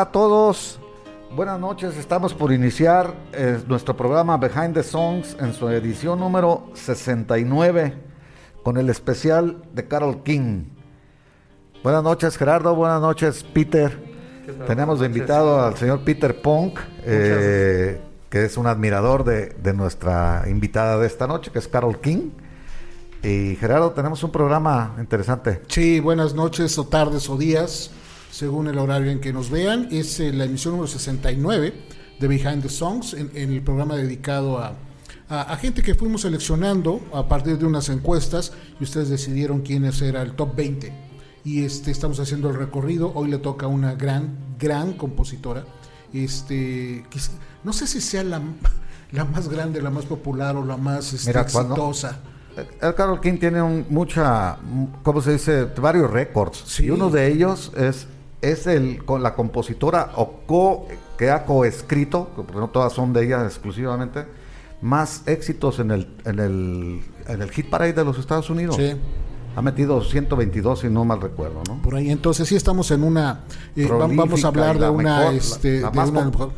Hola a todos, buenas noches. Estamos por iniciar eh, nuestro programa Behind the Songs en su edición número 69 con el especial de Carol King. Buenas noches Gerardo, buenas noches Peter. Tenemos de invitado al señor Peter Punk, eh, que es un admirador de, de nuestra invitada de esta noche, que es Carol King. Y Gerardo, tenemos un programa interesante. Sí, buenas noches o tardes o días según el horario en que nos vean. Es eh, la emisión número 69 de Behind the Songs, en, el programa dedicado a, a, gente que fuimos seleccionando a partir de unas encuestas y ustedes decidieron quiénes era el top 20. Y este, estamos haciendo el recorrido. Hoy le toca a una gran, gran compositora. Este, no sé si sea la, la más grande, la más popular o la más este, exitosa. El Carol King tiene un, mucha, ¿cómo se dice? Varios récords. Y uno de ellos es es el, con la compositora o co, que ha coescrito, porque no todas son de ella exclusivamente, más éxitos en el, en el, en el hit parade de los Estados Unidos. Sí ha metido 122 si no mal recuerdo, ¿no? Por ahí entonces sí estamos en una eh, vamos a hablar de una, este,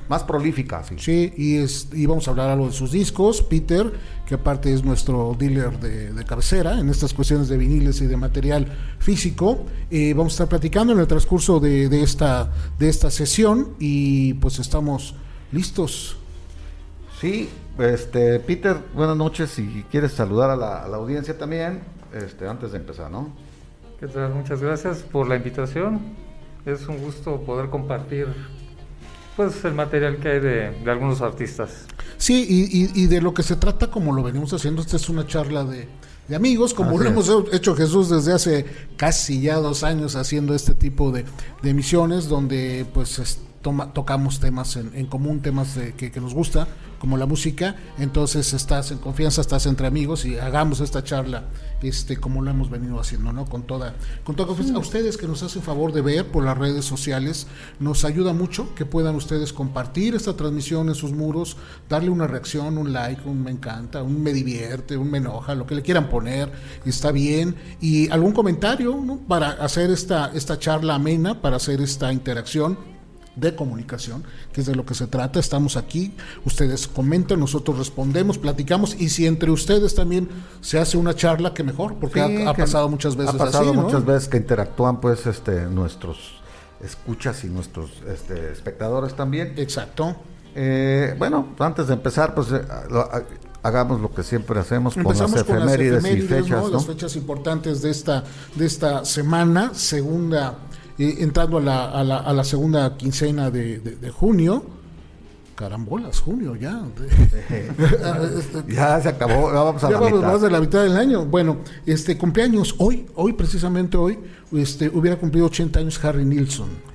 más, prolífica, sí. Sí, y, es, y vamos a hablar algo de sus discos, Peter, que aparte es nuestro dealer de, cabecera en estas cuestiones de viniles y de material físico. Eh, vamos a estar platicando en el transcurso de, de, esta de esta sesión y pues estamos listos. Sí, este Peter, buenas noches. Si quieres saludar a la, a la audiencia también este, antes de empezar, ¿no? ¿Qué tal? Muchas gracias por la invitación. Es un gusto poder compartir pues el material que hay de, algunos artistas. Sí, y, de lo que se trata, como lo venimos haciendo, esta es una charla de, amigos, como lo hemos hecho Jesús desde hace casi ya dos años haciendo este tipo de, de emisiones, donde pues tocamos temas en, común, temas de, que, que, nos gusta, como la música, entonces estás en confianza, estás entre amigos y hagamos esta charla este como lo hemos venido haciendo, ¿no? Con toda con toda confianza. A ustedes que nos hacen favor de ver por las redes sociales, nos ayuda mucho que puedan ustedes compartir esta transmisión en sus muros, darle una reacción, un like, un me encanta, un me divierte, un me enoja, lo que le quieran poner, está bien y algún comentario, ¿no? Para hacer esta esta charla amena, para hacer esta interacción de comunicación, que es de lo que se trata. Estamos aquí, ustedes comentan, nosotros respondemos, platicamos y si entre ustedes también se hace una charla, que mejor, porque ha, pasado muchas veces. Ha pasado muchas veces que interactúan pues este nuestros escuchas y nuestros este, espectadores también. Exacto. Eh, bueno, antes de empezar, pues eh, hagamos lo que siempre hacemos con las efemérides, y fechas, las fechas importantes de esta de esta semana, segunda entrando a la, a, la, a la, segunda quincena de, de, junio. Carambolas, junio ya. ya se acabó, ya vamos a ya vamos más de la mitad del año. Bueno, este cumpleaños hoy, hoy precisamente hoy, este hubiera cumplido 80 años Harry Nilsson.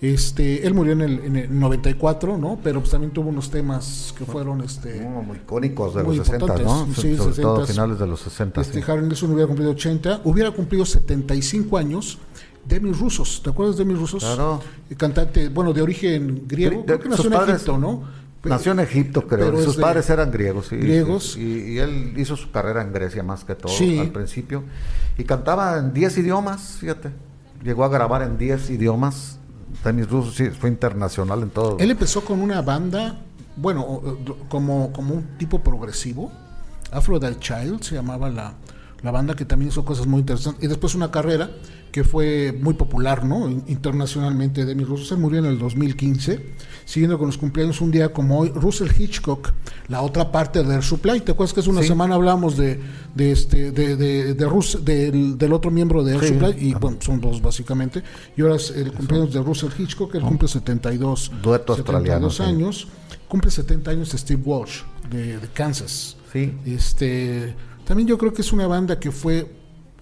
Este, él murió en el, en el 94, ¿no? Pero pues también tuvo unos temas que fueron este muy icónicos de los 60, ¿no? Sí, Sobre todo finales de los 60. Este, Harry Nilsson hubiera cumplido 80, hubiera cumplido 75 años Demi Rusos, ¿te acuerdas de Demi Rusos? Claro. Cantante, bueno, de origen griego, creo que nació en Egipto, ¿no? nació en Egipto, creo. Sus padres eran griegos. Sí, griegos. Y, él hizo su carrera en Grecia más que todo al principio. Y cantaba en 10 idiomas, fíjate. Llegó a grabar en 10 idiomas. Demi Rusos sí, fue internacional en todo. Él empezó con una banda, bueno, como, como un tipo progresivo. Afro Child se llamaba la, la banda que también hizo cosas muy interesantes. Y después una carrera que fue muy popular, ¿no? Internacionalmente, Demi Russell murió en el 2015, siguiendo con los cumpleaños un día como hoy, Russell Hitchcock, la otra parte de Air Supply, ¿te acuerdas que hace una semana hablamos de, de este, de, de, del, otro miembro de Air Supply? Y bueno, son dos básicamente, y ahora es el cumpleaños de Russell Hitchcock, él cumple 72, Dueto 72 años, cumple 70 años Steve Walsh, de, Kansas. Sí. Este, también yo creo que es una banda que fue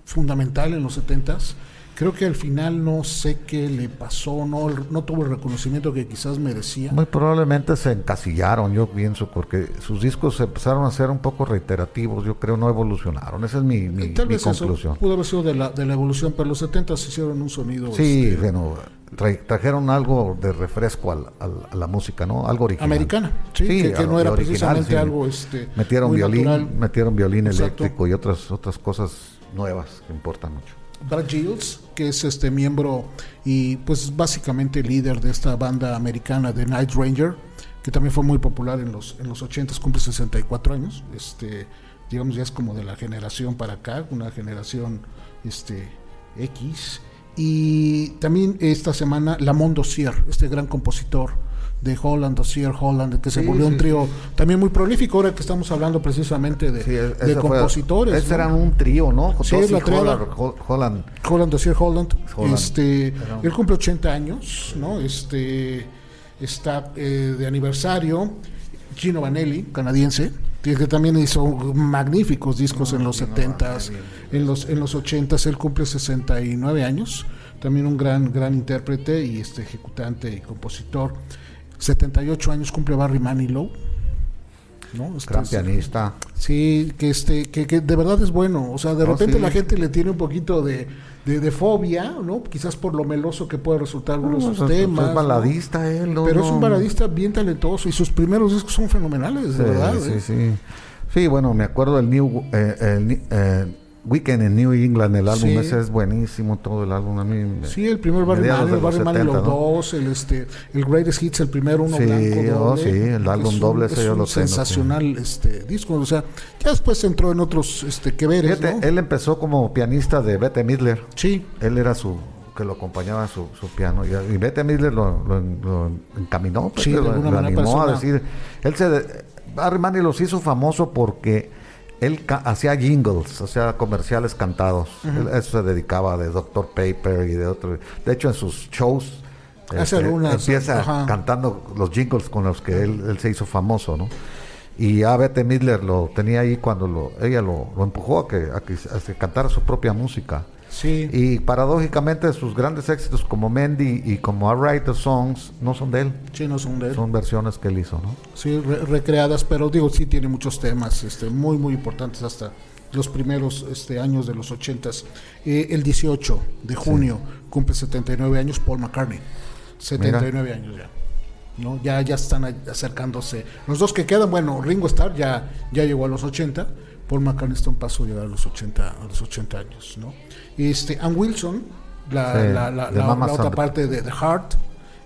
fundamental en los 70s. Creo que al final no sé qué le pasó, no, no tuvo el reconocimiento que quizás merecía. Muy probablemente se encasillaron, yo pienso, porque sus discos empezaron a ser un poco reiterativos, yo creo no evolucionaron. Esa es mi, mi, Tal mi vez conclusión. eso pudo haber sido de la, de la evolución, pero los 70 se hicieron un sonido Sí, este, bueno, tra- trajeron algo de refresco al- al- a la música, ¿no? Algo original. americana, sí, Sí, que, no era original, precisamente sí. algo este, Metieron violín, metieron violín Exacto. eléctrico y otras otras cosas nuevas que importan mucho. Brad Giles, que es este miembro y pues básicamente líder de esta banda americana de Night Ranger, que también fue muy popular en los en los 80 cumple 64 años, este digamos ya es como de la generación para acá, una generación este X. Y también esta semana Lamont Dossier, este gran compositor de Holland, Dossier Holland, que se volvió sí, un trío también muy prolífico ahora que estamos hablando precisamente de, compositores. Ese ¿no? eran un trío, ¿no? Sí, la. Holland, Hol- Holland. Holland, Dossier Holland, Holland. este, él cumple 80 años, ¿no? Este, está eh, de aniversario. Gino Vanelli, canadiense, que también hizo magníficos discos en los 70s, en los, en los 80s, él cumple 69 años, también un gran, gran intérprete y este ejecutante y compositor. 78 años cumple Barry Manilow, ¿no? Este Gran es- pianista. Sí, que este, que, que de verdad es bueno. O sea, de No, repente sí. la gente le tiene un poquito de, de, de fobia, ¿no? Quizás por lo meloso que puede resultar uno de sus No, temas. es ¿no? baladista él, ¿no? Pero es un baladista bien talentoso y sus primeros discos son fenomenales, de Sí, verdad. sí, ¿eh? sí. Sí, bueno, me acuerdo del New eh, el eh, Weekend en New England, el álbum Sí. ese es buenísimo, todo el álbum a mí. me- Sí, el primer Barry Manilow, los Barry Manilow 70, ¿no? 2, el, este, el Greatest Hits, el primero, uno Sí, blanco, oh, sí, el álbum doble ese es yo lo tengo, sensacional este, disco. O sea, ya después entró en otros este, que veres, Fíjate, ¿no? él empezó como pianista de Bette Midler. Sí, Él era su que lo acompañaba su, su piano y, y Bette Midler lo, lo- lo encaminó, pues, Sí, lo, animó a decir. Él se Barry Manilow los hizo famoso porque él hacía jingles, sea, comerciales cantados. Él a eso se dedicaba de Dr. Paper y de otro. De hecho, en sus shows este, algunas, empieza ajá. cantando los jingles con los que él, él se hizo famoso, ¿no? Y a Bette Midler lo tenía ahí cuando lo, ella lo, lo empujó a que, a que, a que cantara su propia música. Sí. Y paradójicamente sus grandes éxitos como Mendy y como I Write the Songs no son de él, Sí, no son de él. son versiones que él hizo, ¿no? Sí, re- recreadas, pero digo, sí tiene muchos temas este, muy, muy importantes hasta los primeros este, años de los ochentas. Eh, el 18 de junio cumple 79 años Paul McCartney. 79 años ya. ¿no? Ya, ya están acercándose. Los dos que quedan, bueno, Ringo Starr ya, ya llegó a los 80, Paul McCartney está un paso a llegar a los 80, a los 80 años. ¿no? Este, Ann Wilson, la, Sí, la, otra parte de The Heart,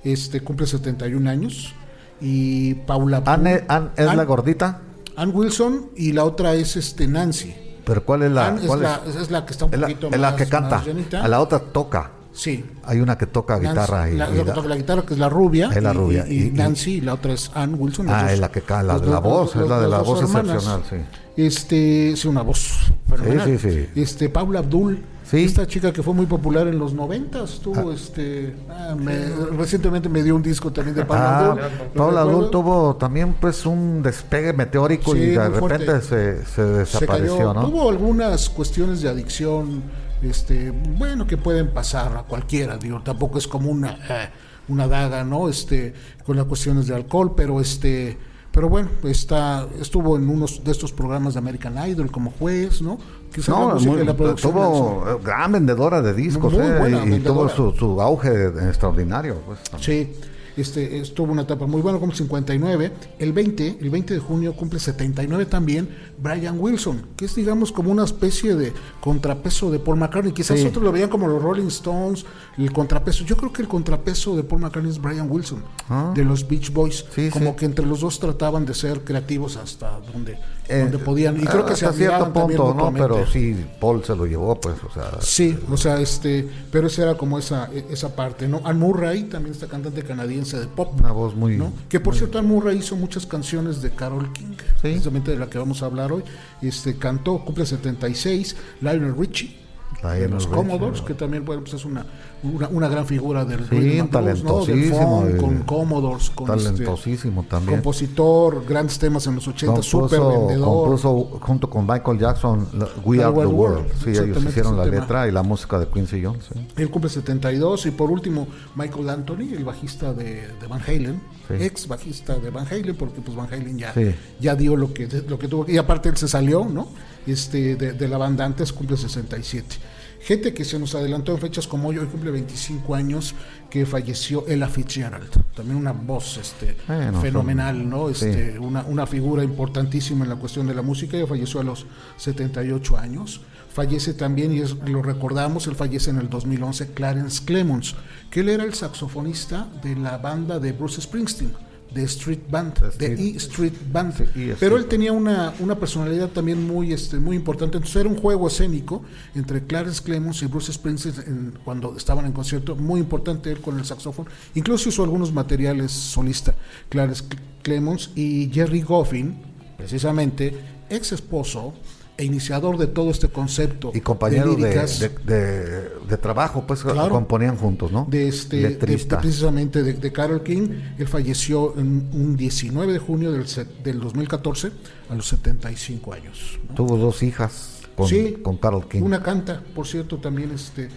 este, cumple 71 años. Y Paula Anne, Anne es Ann- la gordita, Ann Wilson y la otra es este Nancy. pero ¿cuál es la? Ann es cuál la, es? es la que está un Es la, poquito es la más, que canta, más a la otra toca. Sí. Hay una que toca Nancy, guitarra y, la, y la que toca la guitarra, que es la rubia. Es la y- rubia, Y, y Nancy, y la otra es Ann Wilson. Ah, dos- es la que la de la voz, es la de la voz hermanas. excepcional, sí. Este, sí, una voz fenomenal. Sí, sí, sí. Este, Paula Abdul. Sí. Esta chica que fue muy popular en los noventas, tuvo este, ah, me- recientemente me dio un disco también de Paula Ah, Abdul. ¿lo Paula? Abdul tuvo también pues un despegue meteórico Sí, y de repente se, se se desapareció, cayó. ¿no? Tuvo algunas cuestiones de adicción, este, bueno, que pueden pasar a cualquiera, digo, tampoco es como una, eh, una daga, ¿no? Este, con las cuestiones de alcohol, pero este, pero bueno, está, estuvo en unos de estos programas de American Idol como juez, ¿no? La No, música muy- la producción tuvo eh, gran vendedora de discos eh, y, y tuvo su, su auge extraordinario. Pues. Sí, este, estuvo una etapa muy buena, como 59. El 20, el 20 de junio cumple 79 también Brian Wilson, que es digamos como una especie de contrapeso de Paul McCartney. Quizás Sí. otros lo veían como los Rolling Stones, el contrapeso. Yo creo que el contrapeso de Paul McCartney es Brian Wilson, Ah. de los Beach Boys. Sí, como sí. que entre los dos trataban de ser creativos hasta donde, Eh, donde podían. Y creo que se hasta cierto admiraban también punto, ¿no? Pero sí, Paul se lo llevó, pues, o sea, Sí, o sea, este, pero esa era como esa, e- esa parte, ¿no? Ann Murray, también esta cantante canadiense de pop. una voz muy... ¿no? Que por cierto, Ann Murray hizo muchas canciones de Carol King, precisamente de la que vamos a hablar hoy. Este cantó, cumple 76, Lionel Richie, de los Commodores, que también bueno, pues es una, una, gran figura del sí, talentosísimo, Del con Commodores, con este talentosísimo también. Compositor, grandes temas en los 80, súper vendedor. Compuso junto con Michael Jackson We Are the World. Sí, ellos hicieron la letra y la música de Quincy Jones. Él cumple 72 y por último Michael Anthony, el bajista de, Van Halen, ex bajista de Van Halen, porque pues Van Halen ya, ya dio lo que, lo que tuvo y aparte él se salió, ¿no? Este, de, de la banda antes cumple 67. Gente que se nos adelantó en fechas como hoy, hoy cumple 25 años, que falleció Ella Fitzgerald. También una voz este, fenomenal, ¿no? Este, una, una figura importantísima en la cuestión de la música. Ella falleció a los 78 años. Fallece también, y lo recordamos, él fallece en el 2011, Clarence Clemons, que él era el saxofonista de la banda de Bruce Springsteen de Street Band, de E Street Band. Pero él tenía una, una, personalidad también muy, este, muy importante. Entonces era un juego escénico entre Clarence Clemons y Bruce Springsteen cuando estaban en concierto, muy importante él con el saxofón. Incluso hizo algunos materiales solista, Clarence Clemons y Jerry Goffin, precisamente ex esposo e iniciador de todo este concepto. Y compañero de, de, trabajo, pues componían juntos, ¿no? De este, precisamente de, Carol King. Él falleció en un 19 de junio del, del 2014 a los 75 años. Tuvo dos hijas. Con, con Carol King. Una canta, por cierto, también este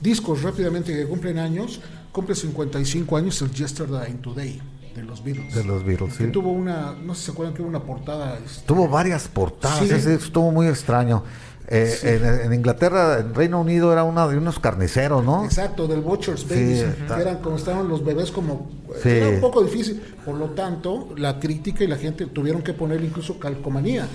discos rápidamente que cumplen años, cumple 55 años el Yesterday Today de los Beatles. De los Beatles, sí. tuvo una, no sé si se acuerdan que hubo una portada. Este, tuvo varias portadas, estuvo muy extraño. Eh, en, Inglaterra, en Reino Unido, era una de unos carniceros, ¿no? Exacto, del Butcher's Babies, que eran como estaban los bebés como... Era un poco difícil, por lo tanto, la crítica y la gente tuvieron que poner incluso calcomanía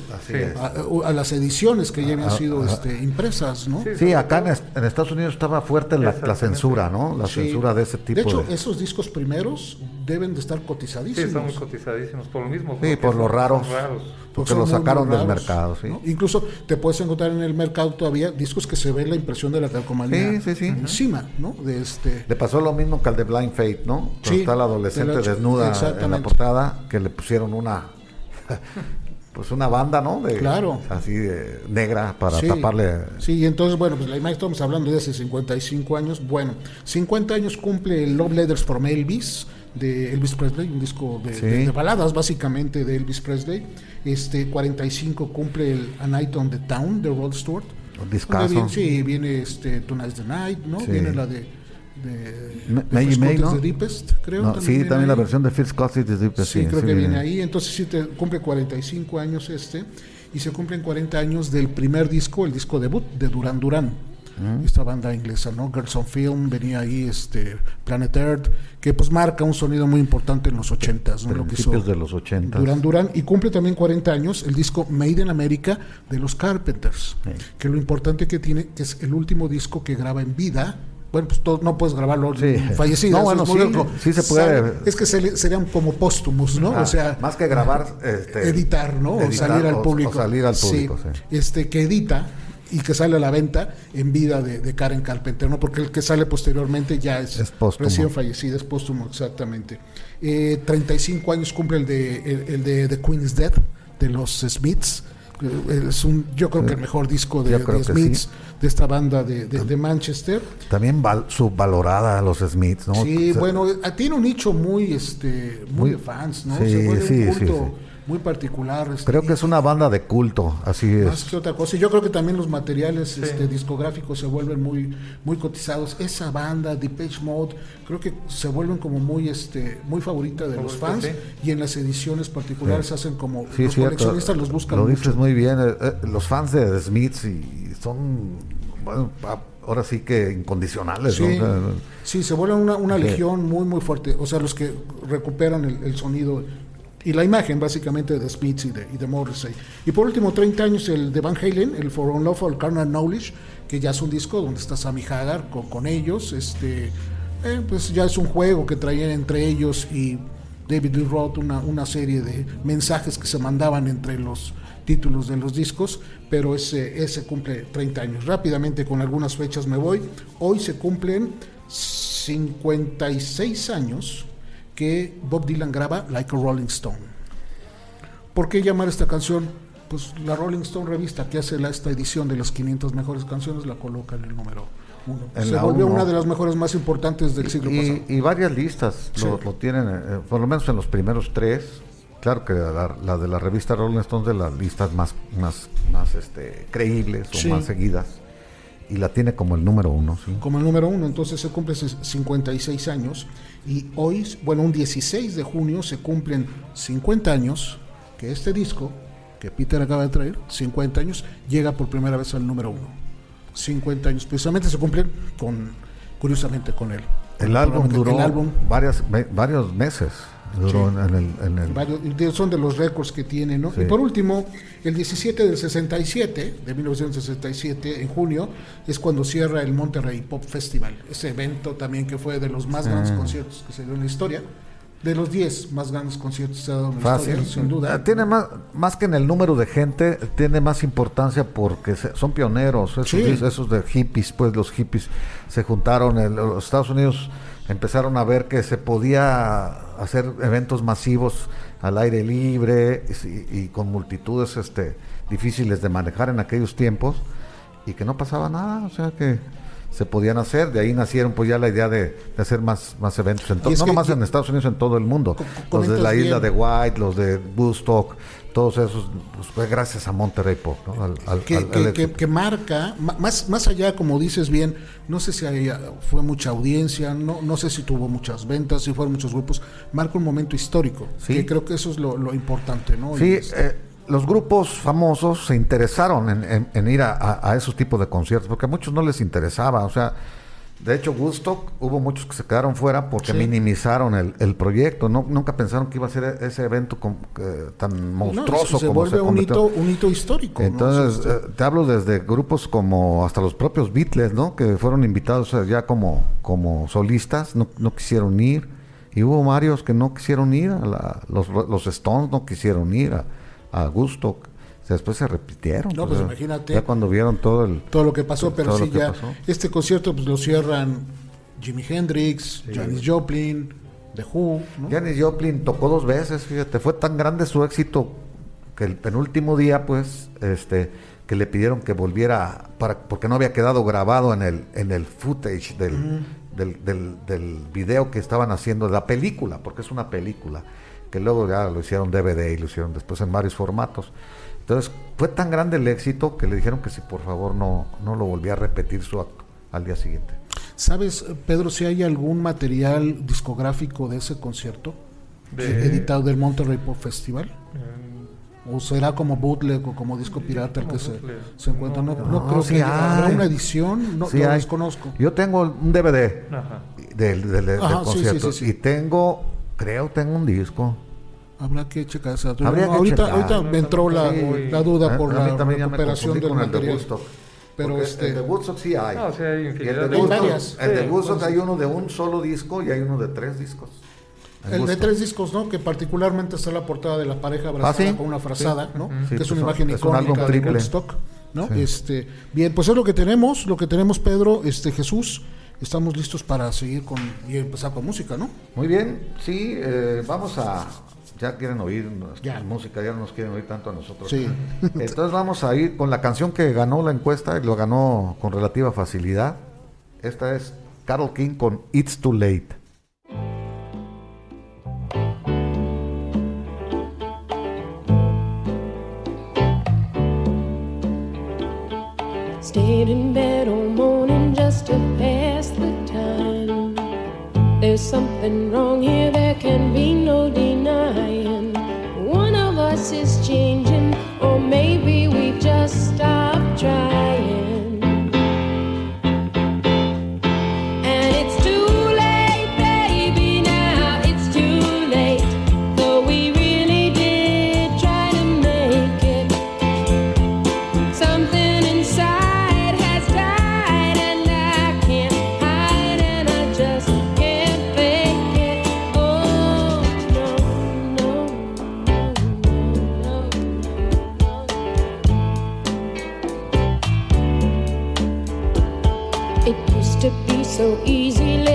a, las ediciones que ya habían sido este, impresas, ¿no? Sí, acá en, Estados Unidos estaba fuerte la, censura, ¿no? La censura de ese tipo. De hecho, esos discos primeros deben de estar cotizadísimos. Sí, son muy cotizadísimos, por lo mismo. Sí, por los raros. Porque los sacaron del mercado, sí. Incluso te puedes encontrar en el mercado todavía discos que se ve la impresión de la calcomanía encima, ¿no? De este... Le pasó lo mismo que al de Blind Fate, ¿no? Sí, está la adolescente desnuda en la portada, que le pusieron una... pues una banda, ¿no? De, claro. Así de negra para taparle. Sí, y entonces, bueno, pues la imagen estamos hablando de hace 55 años. Bueno, 50 años cumple el Love Letters from Elvis de Elvis Presley, un disco de, baladas básicamente de Elvis Presley. Este 45 cumple el A Night on the Town de Rod Stewart. Discaso. sí, viene este Tonight's the Night, ¿no? Viene la de de, May, May, ¿no? Deepest, creo. también sí, también la versión de Phil Scott de Deepest. Sí, creo que viene ahí. Entonces sí te cumple 45 años este y se cumplen 40 años del primer disco, el disco debut de Duran Duran esta banda inglesa, ¿no? Girls on Film, venía ahí este Planet Earth, que pues marca un sonido muy importante en los 80s, ¿no? Principios de los 80 Duran Duran, y cumple también 40 años el disco Made in America de los Carpenters, que lo importante que tiene, que es el último disco que graba en vida, bueno, pues no puedes grabarlo fallecido. No, bueno, sí, se puede. es que serían como póstumos, ¿no? o sea, más que grabar, este, editar, ¿no? o salir al público. O salir al público, Este, que edita y que sale a la venta en vida de, Karen Carpenter, ¿no? Porque el que sale posteriormente ya es, recién fallecido, es póstumo, exactamente. 35 eh, años cumple el de, el, de The Queen's Dead, de los Smiths. Eh, es un, yo creo que el mejor disco de, Smiths, de esta banda de, Manchester. También subvalorada los Smiths, ¿no? Sí, bueno, eh, tiene un nicho muy, este, muy, de fans, ¿no? Sí, sí, sí muy particular. Este, creo que es una banda de culto, así es. Más que otra cosa. Y yo creo que también los materiales este, discográficos se vuelven muy, muy cotizados. Esa banda, Depeche Mode, creo que se vuelven como muy, este, muy favorita de los fans. Y en las ediciones particulares hacen como los coleccionistas los buscan. Lo dices muy bien. Eh, eh, los fans de The Smiths y son bueno, ahora sí que incondicionales. Sí, sí se vuelven una, una legión muy, muy fuerte. O sea, los que recuperan el, el sonido y la imagen básicamente de Spitz y de, y Morrissey. Y por último, 30 años el de Van Halen, el For Unlawful Carnal Knowledge, que ya es un disco donde está Sammy Hagar con, con ellos. Este, eh, pues ya es un juego que traían entre ellos y David Lee Roth una, una serie de mensajes que se mandaban entre los títulos de los discos, pero ese, ese cumple 30 años. Rápidamente con algunas fechas me voy. Hoy se cumplen 56 años que Bob Dylan graba Like a Rolling Stone. ¿Por qué llamar esta canción pues la Rolling Stone revista que hace la, esta edición de las 500 mejores canciones la coloca en el número uno. En Se volvió uno. una de las mejores más importantes del siglo pasado. Y, varias listas Sí. lo, lo tienen, eh, por lo menos en los primeros tres. Claro que la, la de la revista Rolling Stone es de las listas más, más, más este, creíbles o Sí. más seguidas. Y la tiene como el número uno, ¿sí? como el número uno, entonces se cumple ses- 56 años y hoy, bueno, un 16 de junio se cumplen 50 años que este disco que Peter acaba de traer, 50 años, llega por primera vez al número uno. 50 años, precisamente se cumplen con, curiosamente con él. El álbum El duró álbum, varias, me- varios meses. Duró Sí. en, el, en el- varios- de- son de los récords que tiene, ¿no? Sí. Y por último, el 17 del 67, de 1967, en junio, es cuando cierra el Monterrey Pop Festival. Ese evento también que fue de los más grandes Ah. conciertos que se dio en la historia. De los 10 más grandes conciertos que se ha dado en la Fácil. historia, sin duda. Ah, Tiene más, más que en el número de gente, tiene más importancia porque se- son pioneros. Esos, Sí. esos de hippies, pues los hippies se juntaron. el- los Estados Unidos empezaron a ver que se podía hacer eventos masivos al aire libre y, y con multitudes este, difíciles de manejar en aquellos tiempos y que no pasaba nada. O sea que se podían hacer. De ahí nacieron pues ya la idea de, de hacer más, más eventos. En no nomás en Estados Unidos, en todo el mundo. Los de la isla de White, los de Woodstock, todos esos, pues fue gracias a Monterrey Pop, ¿no? Al- al- que, al- que- al que- éxito. que marca, ma- más, más allá, como dices bien, no sé si haya- fue mucha audiencia, no, no sé si tuvo muchas ventas, si fueron muchos grupos, marca un momento histórico, Sí. que creo que eso es lo, lo importante, ¿no? Sí, eh, los grupos famosos se interesaron en, en- en ir a, a- a esos tipos de conciertos, porque a muchos no les interesaba, o sea, de hecho Woodstock hubo muchos que se quedaron fuera porque Sí. minimizaron el, el proyecto, no, nunca pensaron que iba a ser ese evento eh, tan no, monstruoso se como vuelve se un hito, un hito histórico. Entonces, eh, te hablo desde grupos como hasta los propios Beatles, ¿no? Que fueron invitados eh, ya como, como solistas, no, no quisieron ir. Y hubo varios que no quisieron ir, a la- los, los Stones no quisieron ir a, a Después se repitieron. No, pues, imagínate. Ya cuando vieron todo el... todo lo que pasó, pero todo sí ya pasó. este concierto pues lo cierran Jimi Hendrix, Janis Joplin, The Who, ¿no? Janis Joplin tocó dos veces, fíjate, fue tan grande su éxito que el penúltimo día, pues, este, que le pidieron que volviera para, porque no había quedado grabado en el, en el footage del, del, del, del video que estaban haciendo, de la película, porque es una película, que luego ya lo hicieron DVD y lo hicieron después en varios formatos. Entonces, fue tan grande el éxito que le dijeron que si por favor no, no lo volvía a repetir su acto al día siguiente. ¿Sabes, Pedro, si hay algún material discográfico de ese concierto De- editado del Monterrey Pop Festival? Eh, ¿O será como bootleg o como disco pirata el que se, encuentra? No, No, no no, creo sí que habrá una edición, no Sí lo hay. desconozco. Yo tengo un DVD Ajá. del, del- del Ajá, sí, sí, concierto sí, sí. y tengo, creo, tengo un disco. Habrá que checar esa. Habría No, que ahorita, checar. ahorita me entró la, Sí. la duda por a la recuperación del de material. Woodstock. Pero Porque este- el de Woodstock sí hay. No, sí, hay Y el de de Woodstock, varias. el de Sí, Woodstock pues- hay uno de un solo disco y hay uno de tres discos. El de tres discos, ¿no? Que particularmente está la portada de la pareja abrazada Ah, ¿sí? con una frazada, ¿no? Sí, que es pues una imagen es un álbum icónica de. Woodstock, ¿no? Sí. Este, bien, pues es lo que tenemos, lo que tenemos, Pedro, este Jesús. Estamos listos para seguir con y empezar con música, ¿no? Muy bien, sí, eh, vamos a... Ya quieren oír nuestra Ya. música, ya no nos quieren oír tanto a nosotros. Sí. Entonces vamos a ir con la canción que ganó la encuesta y lo ganó con relativa facilidad. Esta es Carol King con It's Too Late. Stayed in bed all morning just to time. There's something wrong here, there can be no denying. One of us is changing, or maybe we just stopped trying. So easy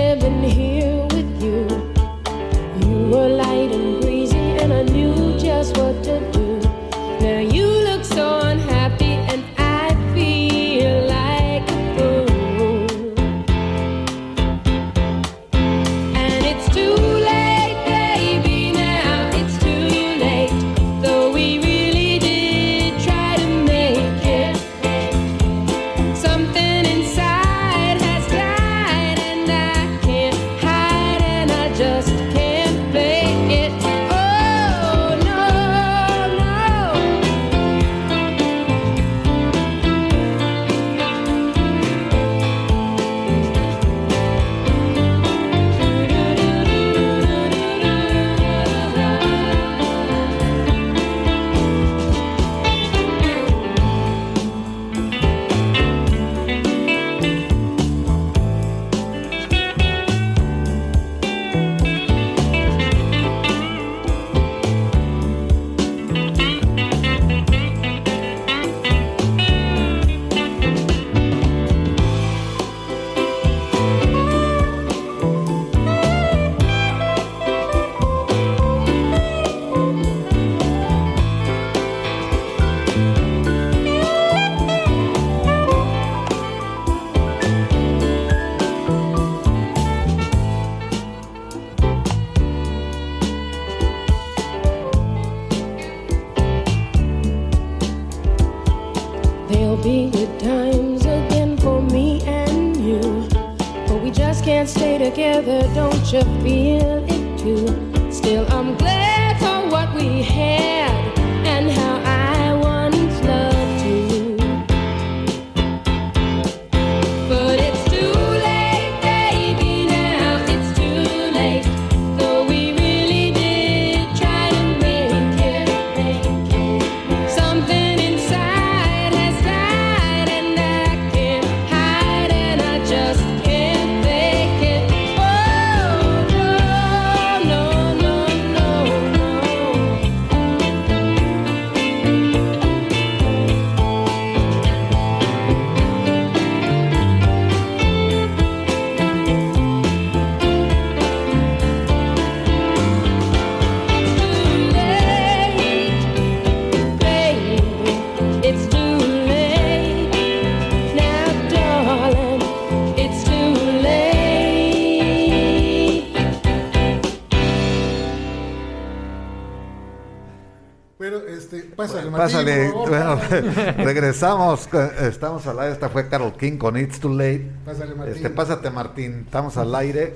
pásale, bueno, regresamos, eh, estamos al aire, esta fue Carol King con It's Too Late. Pásale, Martín. Este, pásate Martín, estamos al aire.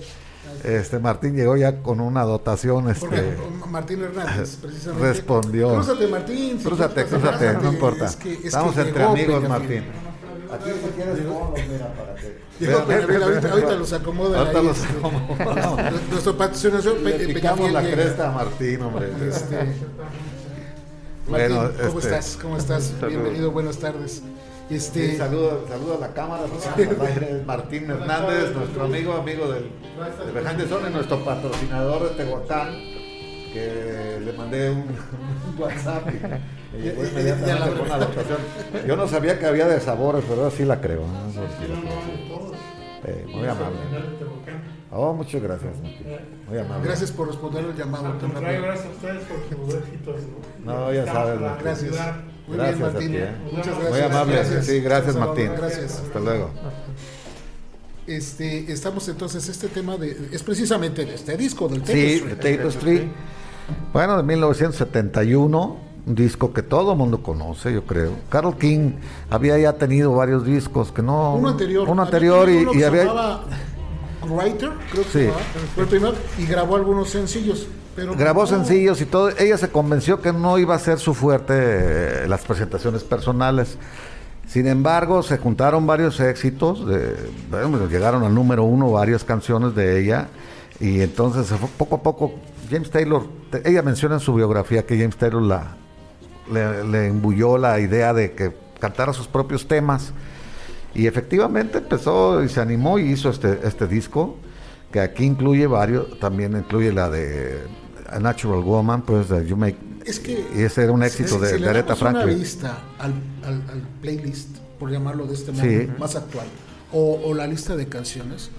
Este Martín llegó ya con una dotación, Porque este Martín Hernández, precisamente. respondió. Crúzate, Martín. si Crúzate, crúzate, pásate. no importa. Es que- es que Estamos entre llegó amigos. Martín. Aquí si quieres ponlos, mira, para que. Llegó Vean, Peñafiel, vean, ahorita, los acomodan Ahorita ahí, los este. acomodamos. Nuestro patrocinador Le picamos la cresta a Martín, hombre. Este, Bueno, Martín, ¿cómo este- estás? ¿Cómo estás? Bienvenido, buenas tardes. Este, Sí, saludo, saludo a la cámara, Martín Hernández, nuestro amigo, amigo del, de Behind the Zone, y nuestro patrocinador de Tehuacán, que le mandé un, un WhatsApp y, y Y- y- y a inmediatamente la una. Yo no sabía que había de sabores, pero sí la creo. ¿no? Sí la creo. Eh, muy amable. Oh, muchas gracias, Martín. Muy amable. gracias por responder el llamado. tan rápido. Gracias a ustedes por sus éxitos. No, ya sabes, Martín. Gracias. Muy Gracias bien, a Martín. ti, ¿eh? Muchas gracias. Muy amable. Gracias. Sí, gracias, Martín. Gracias. Hasta luego. Este, estamos entonces, este tema de, es precisamente de este disco del Sí, Tapestry. de Tapestry. Bueno, de 1971, un disco que todo mundo conoce, yo creo. Carol King había ya tenido varios discos que no. Uno anterior. Uno anterior y, había. Writer, creo que Sí. llamaba, fue el primero, y grabó algunos sencillos. Pero Grabó no- sencillos y todo. Ella se convenció que no iba a ser su fuerte eh, las presentaciones personales. Sin embargo, se juntaron varios éxitos. de- bueno, llegaron al número uno varias canciones de ella. Y entonces, poco a poco, James Taylor, te- ella menciona en su biografía que James Taylor la, le, le imbuyó la idea de que cantara sus propios temas. Y efectivamente empezó y se animó y hizo este, este disco, que aquí incluye varios, también incluye la de A Natural Woman, pues de You Make. Es que y ese era un éxito si- de, si de le Aretha damos una Franklin. lista al, al, al playlist, por llamarlo de este modo, Sí. más actual, o, o la lista de canciones,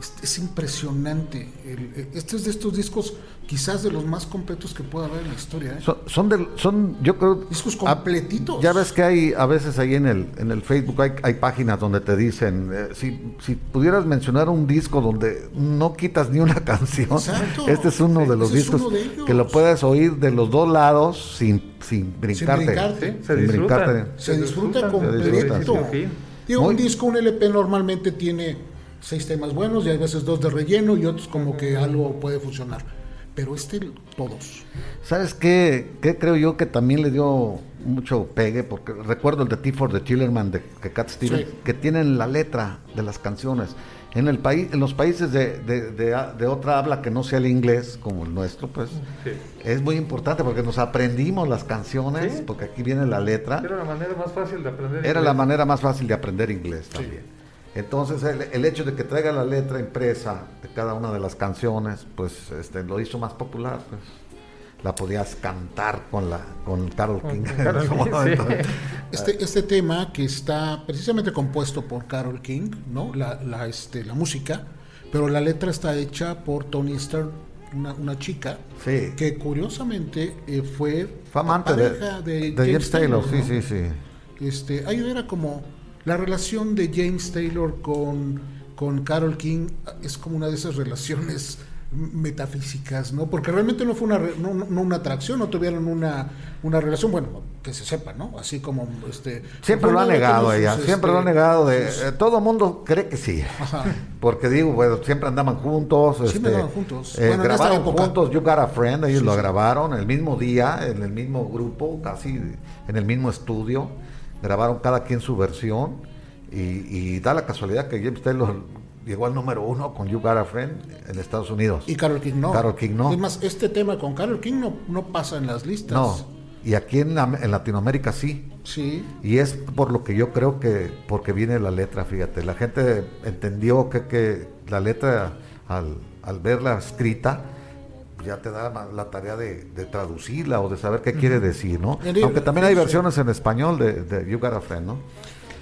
es, es impresionante. El- eh, este es de estos discos, quizás de los más completos que pueda haber en la historia. ¿eh? Son, son, del- son, yo creo... Discos ah, completitos. Ya ves que hay, a veces ahí en el, en el Facebook hay, hay páginas donde te dicen, eh, si, si pudieras mencionar un disco donde no quitas ni una canción, Exacto. este es uno de los discos de que lo puedes oír de los dos lados sin, sin brincarte. brincarte. Se Sin brincarte. Se disfruta Se completo. disfruta. Digo, un disco, un LP normalmente tiene seis temas buenos y hay veces dos de relleno y otros como que algo puede funcionar. Pero este, todos. ¿Sabes qué, qué creo yo que también le dio mucho pegue? Porque recuerdo el de T for the Tillerman de, de Cat Stevens, Sí. que tienen la letra de las canciones. En, el país, en los países de, de- de- de otra habla que no sea el inglés, como el nuestro, pues Sí. es muy importante porque nos aprendimos las canciones, Sí. porque aquí viene la letra. Era la manera más fácil de aprender. Era la manera más fácil de aprender inglés también. Entonces el, el hecho de que traiga la letra impresa de cada una de las canciones, pues este, lo hizo más popular. Pues. La podías cantar con la con Carol King. sí. Este, este tema que está precisamente compuesto por Carol King, ¿no? La, la, este, la música, pero la letra está hecha por Tony Stern, una, una chica Sí. que curiosamente eh, fue, Fue amante de, pareja de James Taylor, sí, ¿no? sí, sí. Este, ahí era como la relación de James Taylor con, con Carol King es como una de esas relaciones metafísicas, ¿no? Porque realmente no fue una, no, no- una atracción, no tuvieron una, una relación, bueno, que se sepa, ¿no? Así como este Siempre lo ha negado ella, sus, siempre lo ha este, negado. De, sus- eh, todo mundo cree que sí. Ajá. Porque digo, bueno, siempre andaban juntos. Siempre este, andaban juntos. eh, Bueno, grabaron juntos You Got a Friend, ellos Sí, lo sí. grabaron el mismo día, en el mismo grupo, casi en el mismo estudio. Grabaron cada quien su versión. Y, y da la casualidad que James Taylor llegó al número uno con You Got a Friend en Estados Unidos. Y Carol King no. Carole King no. Es más, este tema con Carol King no, no pasa en las listas. no. Y aquí en, en Latinoamérica sí. Sí. Y es por lo que yo creo que, porque viene la letra, fíjate, la gente entendió que, que la letra, al, al verla escrita, ya te da la tarea de, de traducirla o de saber qué quiere decir, ¿no? El- Aunque también hay versiones en español de, de You Got a Friend, ¿no?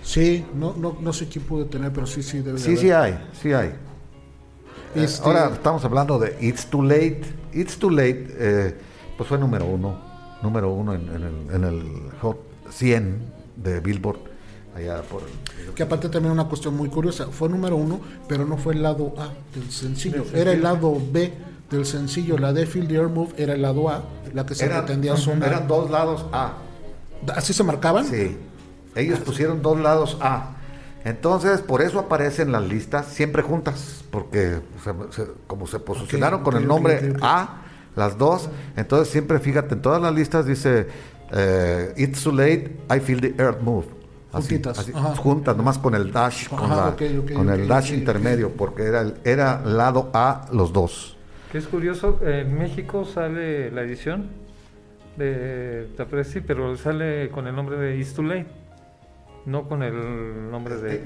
Sí, no, no, no sé quién puede tener, pero sí, sí debe de Sí, haber. sí hay, sí hay. Eh, Este- Ahora estamos hablando de It's Too Late. It's Too Late, eh, pues fue número uno, número uno en, en el, en el Hot 100 de Billboard, allá por... Que aparte también una cuestión muy curiosa, fue número uno, pero no fue el lado A del sencillo, era el lado B del sencillo, la de Feel the Air Move era el lado A, la que se pretendía sonar. eran dos lados A. ¿Así se marcaban? Sí. Ellos pusieron dos lados A. Entonces, por eso aparecen las listas siempre juntas, porque se- se- como se posicionaron con el nombre. A, las dos, entonces siempre fíjate, en todas las listas dice eh, It's too late, I feel the earth move. Así, Juntitas, así, ajá. juntas, nomás con el dash, con, la- con el dash intermedio, porque era, el- era lado A los dos. Que es curioso, en México sale la edición de Tapresti, pero sale con el nombre de It's Too Late, no con el nombre de...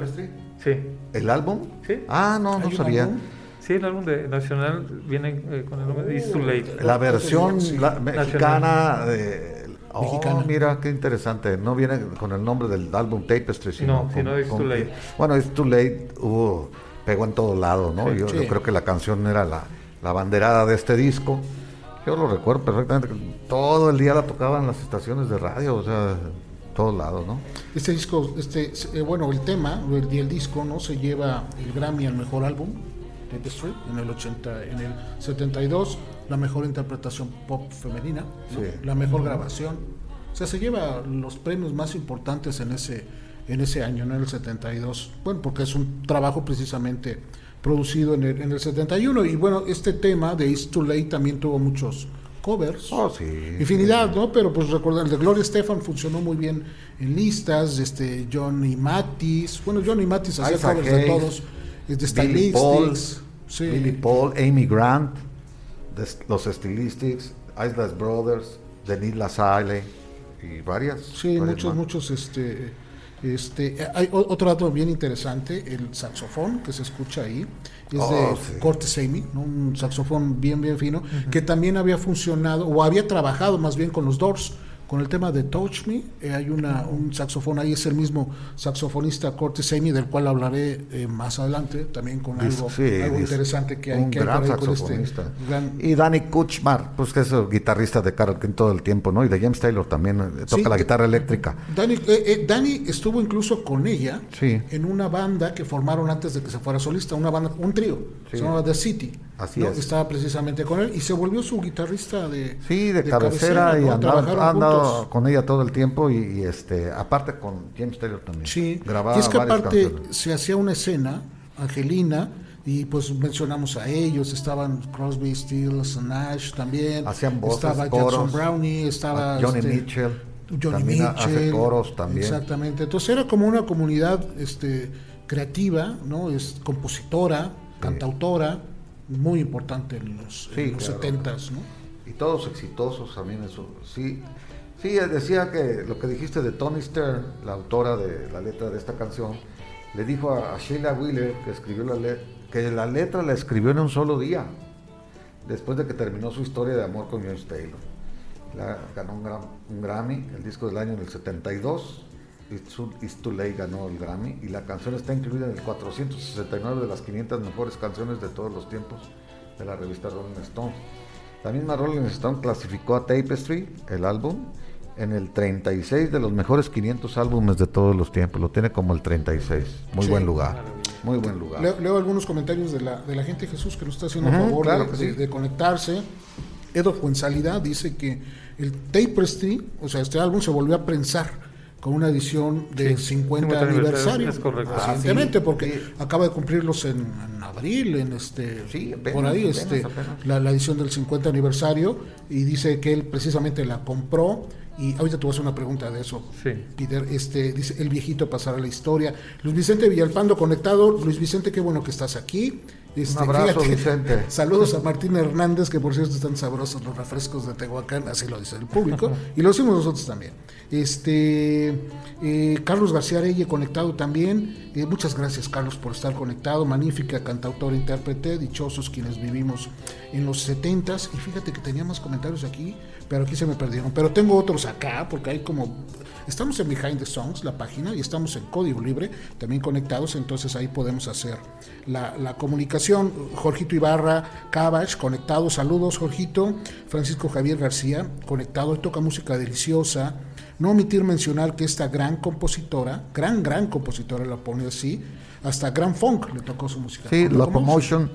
Sí, ¿El álbum? Sí. Ah, no, no ¿Hay un sabía. álbum? sí, el álbum de Nacional viene eh, con el nombre de It's Too Late. La versión Sí, la- mexicana de... Oh, Mexicana. mira, qué interesante. No viene con el nombre del álbum Tapestry, sino... No, con- sino It's con- Too Late. Bueno, It's Too Late hubo, pegó en todo lado, ¿no? Sí. yo, creo que la canción era la, la banderada de este disco. Yo lo recuerdo perfectamente. Todo el día la tocaban las estaciones de radio, o sea, todos lados, ¿no? Este disco, este, eh, bueno, el tema el- y el, disco, ¿no? Se lleva el Grammy al mejor álbum, Tapestry, en el 80, en el 72, la mejor interpretación pop femenina, ¿no? Sí. la mejor grabación. O sea, se lleva los premios más importantes en ese, en ese año, ¿no? En el 72. Bueno, porque es un trabajo precisamente producido en el, en el 71. Y bueno, este tema de It's Too Late también tuvo muchos covers. Oh, sí. Infinidad, ¿no? Pero pues recordar, el de Gloria Estefan funcionó muy bien en listas, este Johnny Matis, bueno, Johnny Matis hacía covers de todos, de Billy Paul, sí. Billy Paul, Amy Grant, de los Stylistics, Islas Brothers, Denis Lasalle y varias. Sí, varias muchos, muchos, este, este, eh, hay otro dato bien interesante, el saxofón que se escucha ahí, es Oh, de sí. Cortes Amy, ¿no? un saxofón bien, bien fino, que también había funcionado, o había trabajado más bien con los Doors, con el tema de Touch Me, eh, hay una, un saxofón ahí, es el mismo saxofonista Cortes Amy, del cual hablaré eh, más adelante, también con algo, sí, algo dis- interesante que hay, un que hay gran con este saxofonista. gran- Y Danny Kuchmar, pues que es el guitarrista de Carol King todo el tiempo, ¿no? Y de James Taylor también eh, toca Sí, la que- guitarra eléctrica. Eh, eh, Dani estuvo incluso con ella Sí. en una banda que formaron antes de que se fuera solista, una banda, un trío, se llamaba The City. Así ¿no? es. Estaba precisamente con él y se volvió su guitarrista de, Sí, de, cabecera, y andado juntos. con ella todo el tiempo y, y, este, aparte con James Taylor también. Sí, Grababa y es que aparte canciones. se hacía una escena, Angelina, y pues mencionamos a ellos, estaban Crosby, Stills, Nash también, Hacían voces, estaba coros, Jackson Brownie, estaba Johnny este, Mitchell, Johnny también hace Mitchell, coros también. Exactamente. Entonces era como una comunidad este, creativa, ¿no? Es compositora, cantautora, muy importante en los, Sí, en los claro. 70s, ¿no? y todos exitosos también eso sí sí eh, decía que lo que dijiste de Tony Stern la autora de la letra de esta canción le dijo a, a Sheila Wheeler que escribió la letra que la letra la escribió en un solo día después de que terminó su historia de amor con James Taylor La- ganó un, gram- un Grammy el disco del año en el 72 It's Too, Late ganó el Grammy y la canción está incluida en el 469 de las 500 mejores canciones de todos los tiempos de la revista Rolling Stone. La misma Rolling Stone clasificó a Tapestry, el álbum, en el 36 de los mejores 500 álbumes de todos los tiempos. Lo tiene como el 36. Muy Sí. buen lugar. Muy buen lugar. Leo, leo algunos comentarios de la, de la gente Jesús que nos está haciendo Ujú, favor claro de, que de- sí. de conectarse. Edo Fuensalida dice que el Tapestry, o sea, este álbum se volvió a prensar con una edición de Sí, 50 50 aniversario, es correcto. recientemente, Ah, sí, porque sí. acaba de cumplirlos en, en abril, en este, Sí, apenas, por ahí, apenas, este, apenas. La, la edición del 50 aniversario, y dice que él precisamente la compró, y ahorita te voy a hacer una pregunta de eso, Sí. Peter, este, dice, el viejito pasará a la historia. Luis Vicente Villalpando conectado. Luis Vicente, qué bueno que estás aquí. Este, Un abrazo, Vicente. Saludos a Martín Hernández, que por cierto están sabrosos los refrescos de Tehuacán, así lo dice el público, y lo decimos nosotros también. Este, eh, Carlos García Arelle conectado también. Eh, muchas gracias, Carlos, por estar conectado. Magnífica cantautora, intérprete, dichosos quienes vivimos en los 70s. Y fíjate que tenía más comentarios aquí, pero aquí se me perdieron. Pero tengo otros acá, porque hay como. Estamos en Behind the Songs, la página, y estamos en código libre, también conectados, entonces ahí podemos hacer la, la comunicación. Jorgito Ibarra, Cabach, conectado, saludos, Jorgito. Francisco Javier García, conectado, toca música deliciosa. No omitir mencionar que esta gran compositora, gran, gran compositora, la pone así, hasta Gran Funk le tocó su música. Sí, ¿Lo Locomotion,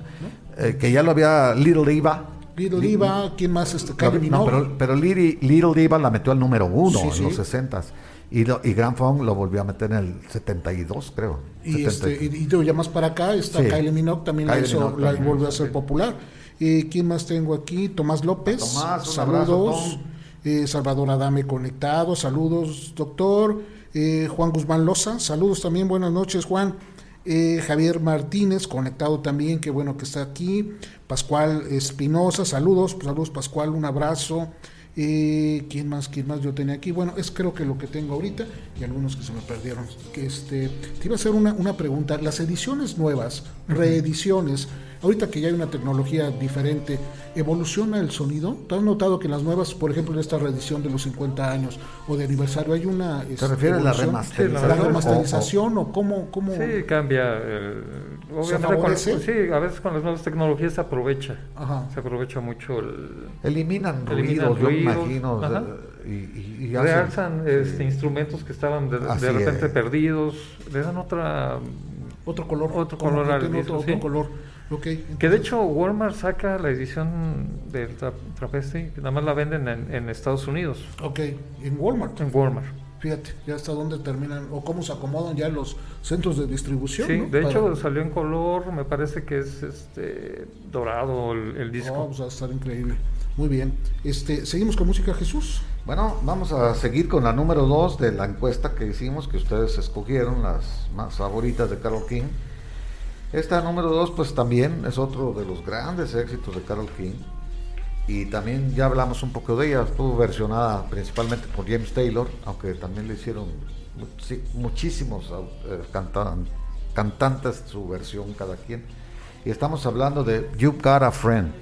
eh, que ya lo había Little Eva. Little Diva, ¿quién más? Este, Kylie no, Minogue. pero, pero Little, Little Diva la metió al número uno Sí, en sí. los 60 y, lo- y Grand Funk lo volvió a meter en el 72, creo. Y, 70. este, y, y ya más para acá está Sí. Kylie Minogue, también la, Kylie hizo, Minogue la también. volvió a ser popular. Eh, ¿Quién más tengo aquí? Tomás López. Tomás, un saludos. abrazo, Tom. Eh, Salvador Adame conectado. Saludos, doctor. Eh, Juan Guzmán Loza. Saludos también. Buenas noches, Juan. Eh, Javier Martínez, conectado también, qué bueno que está aquí. Pascual Espinosa, saludos, saludos Pascual, un abrazo. ¿Quién más? ¿Quién más yo tenía aquí? Bueno, es creo que lo que tengo ahorita y algunos que se me perdieron. Que este, te iba a hacer una, una pregunta. Las ediciones nuevas, reediciones, ahorita que ya hay una tecnología diferente, ¿evoluciona el sonido? ¿Te has notado que en las nuevas, por ejemplo, en esta reedición de los 50 años o de aniversario, hay una... ¿Te este, refieres a la remasterización? ¿La o- remasterización o, cómo...? cómo Sí, cambia. el- obviamente con, sí, a veces con las nuevas tecnologías se aprovecha. Ajá. Se aprovecha mucho el... Eliminan, Eliminan ruidos, yo me ruidos, imagino. ajá. y, y- y hacen- realzan este, instrumentos que estaban de, repente es. perdidos, le dan otra... Otro color. Otro color al otro, otro sí. color. Ok. Que de entonces- hecho Walmart saca la edición del tra Trapesti, nada más la venden en, en Estados Unidos, Ok, en Walmart. en Walmart. Fíjate, ya hasta dónde terminan o cómo se acomodan ya los centros de distribución. Sí, ¿no? de Para- hecho salió en color, me parece que es este dorado el, el Oh, disco. pues va a estar increíble. Muy bien. Este, seguimos con música Jesús. Bueno, vamos a seguir con la número 2 de la encuesta que hicimos, que ustedes escogieron, las más favoritas de Carol King. Esta número 2 pues también es otro de los grandes éxitos de Carol King. Y también ya hablamos un poco de ella, estuvo versionada principalmente por James Taylor, aunque también le hicieron muchísimos eh, cantan- cantantes su versión cada quien. Y estamos hablando de You Got a Friend.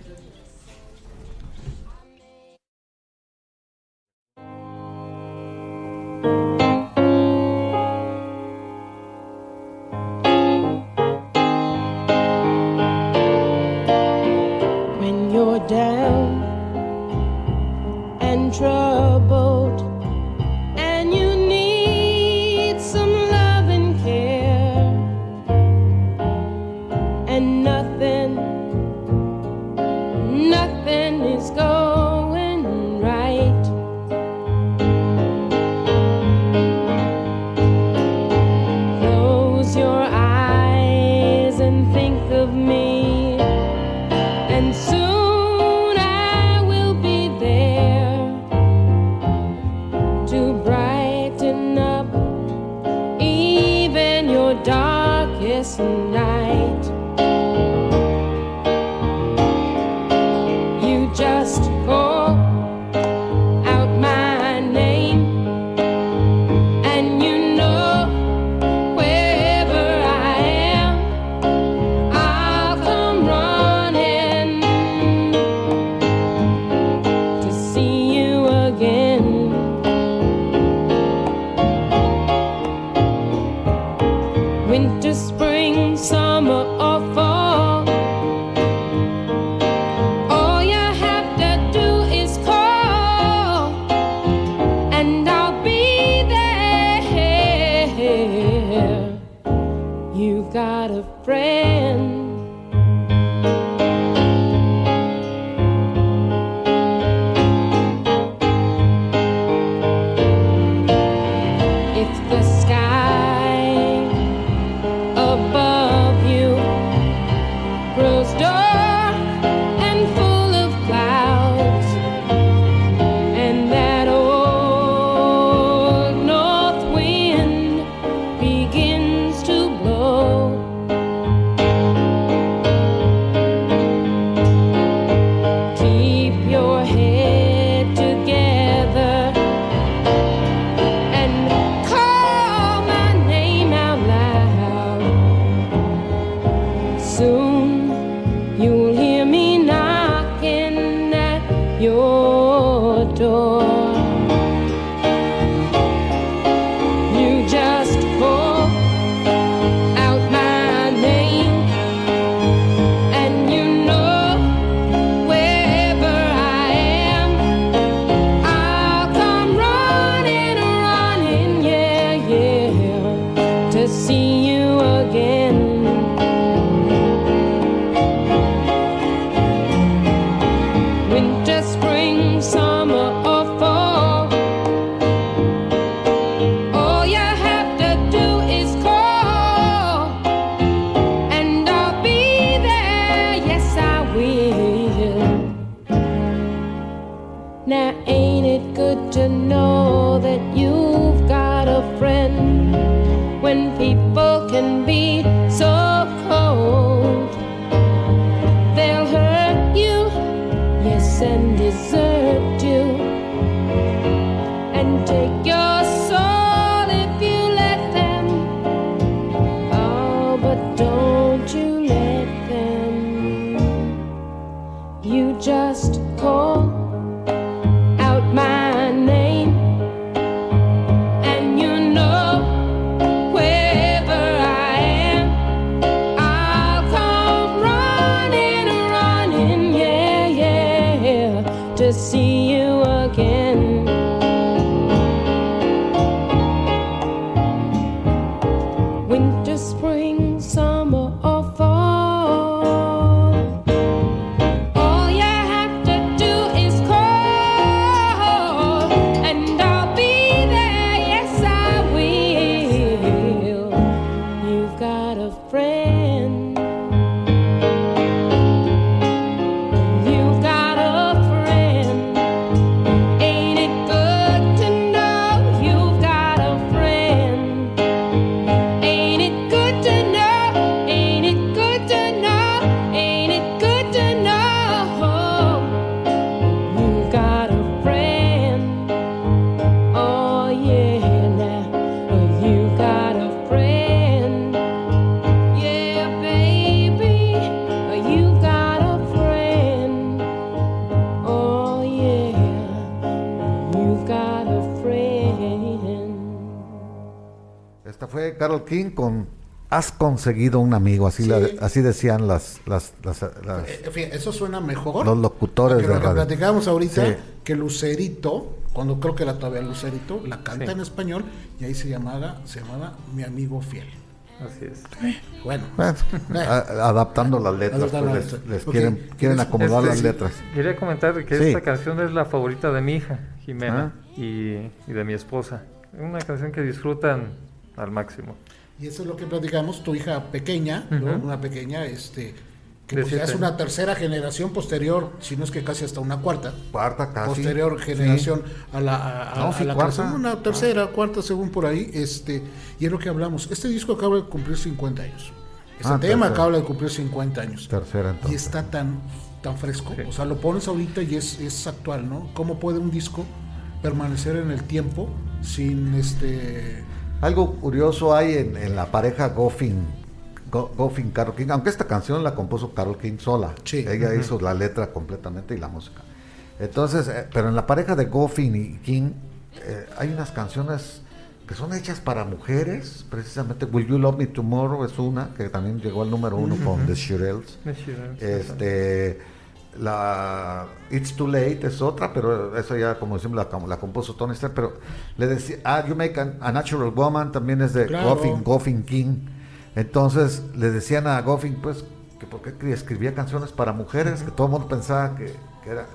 Conseguido un amigo, así, Sí. la- así decían las, las, las- las- Eh, fíjate, eso suena mejor. los locutores que de lo que radio. platicábamos ahorita, Sí. que Lucerito, cuando creo que era todavía Lucerito, la canta Sí. en español y ahí se llamaba, se llamaba Mi Amigo Fiel. Así es. Bueno, Bueno, a- adaptando las letras, Adaptando pues, les, quieren, quieren Este, acomodar las sí. letras. Quería comentar que Sí. esta canción es la favorita de mi hija, Jimena, Ah. y, y de mi esposa. Es una canción que disfrutan al máximo. Y eso es lo que platicamos, tu hija pequeña, una pequeña, este, que pues ya es una tercera generación posterior, si no es que casi hasta una cuarta, Cuarta casi. posterior sí. generación a la, a, a- No, a sí, la cuarta. una tercera, cuarta, según por ahí, este, y es lo que hablamos. Este disco acaba de cumplir 50 años. Este Ah, tema tercera. acaba de cumplir 50 años. Tercera Y entonces. está tan, tan fresco. Sí. O sea, lo pones ahorita y es, es actual, ¿no? ¿Cómo puede un disco permanecer en el tiempo sin este. Algo curioso hay en, en la pareja Goffin, Go- Goffin, Carol King, aunque esta canción la compuso Carol King sola. Sí. Ella hizo la letra completamente y la música. Entonces, eh, pero en la pareja de Goffin y King eh, hay unas canciones que son hechas para mujeres, precisamente Will You Love Me Tomorrow es una, que también llegó al número uno con The Shirelles. Es chido, sí, Este, la It's Too Late es otra, pero eso ya, como decimos, la, la compuso Tony Stark. Pero le decía, ah, You Make an- a Natural Woman también es de Claro. Goffin, Goffin King. Entonces le decían a Goffin, pues, que por qué escribía canciones para mujeres, que todo el mundo pensaba que, que era,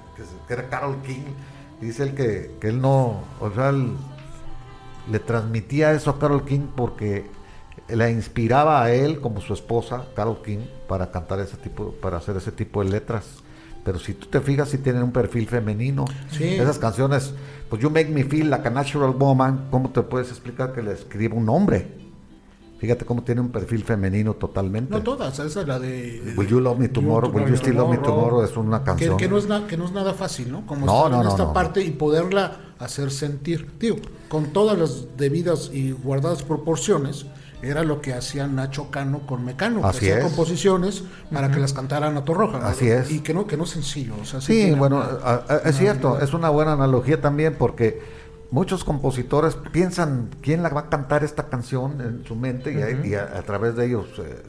que, era Carol King. Y dice él que, que él no, o sea, él le transmitía eso a Carol King porque la inspiraba a él como su esposa, Carol King, para cantar ese tipo, para hacer ese tipo de letras. Pero si tú te fijas, sí tienen un perfil femenino. Sí. Esas canciones, pues You Make Me Feel Like a Natural Woman, ¿cómo te puedes explicar que le escribe un hombre? Fíjate cómo tiene un perfil femenino totalmente. No todas, esa es la de... Will You Love Me Tomorrow, Will You Still Love Me Tomorrow es una Que, canción. que no es na- que no es nada fácil, ¿no? Como No, en esta parte y poderla hacer sentir. Digo, con todas las debidas y guardadas proporciones, era lo que hacía Nacho Cano con Mecano. que Así hacía es. composiciones para que las cantaran a Torroja. ¿no? Así es. Y que no, que no es sencillo. O sea, Sí, bueno, una- a- a- es una cierto, es una buena analogía también porque muchos compositores piensan quién la va a cantar esta canción en su mente y, a- y a, a través de ellos eh,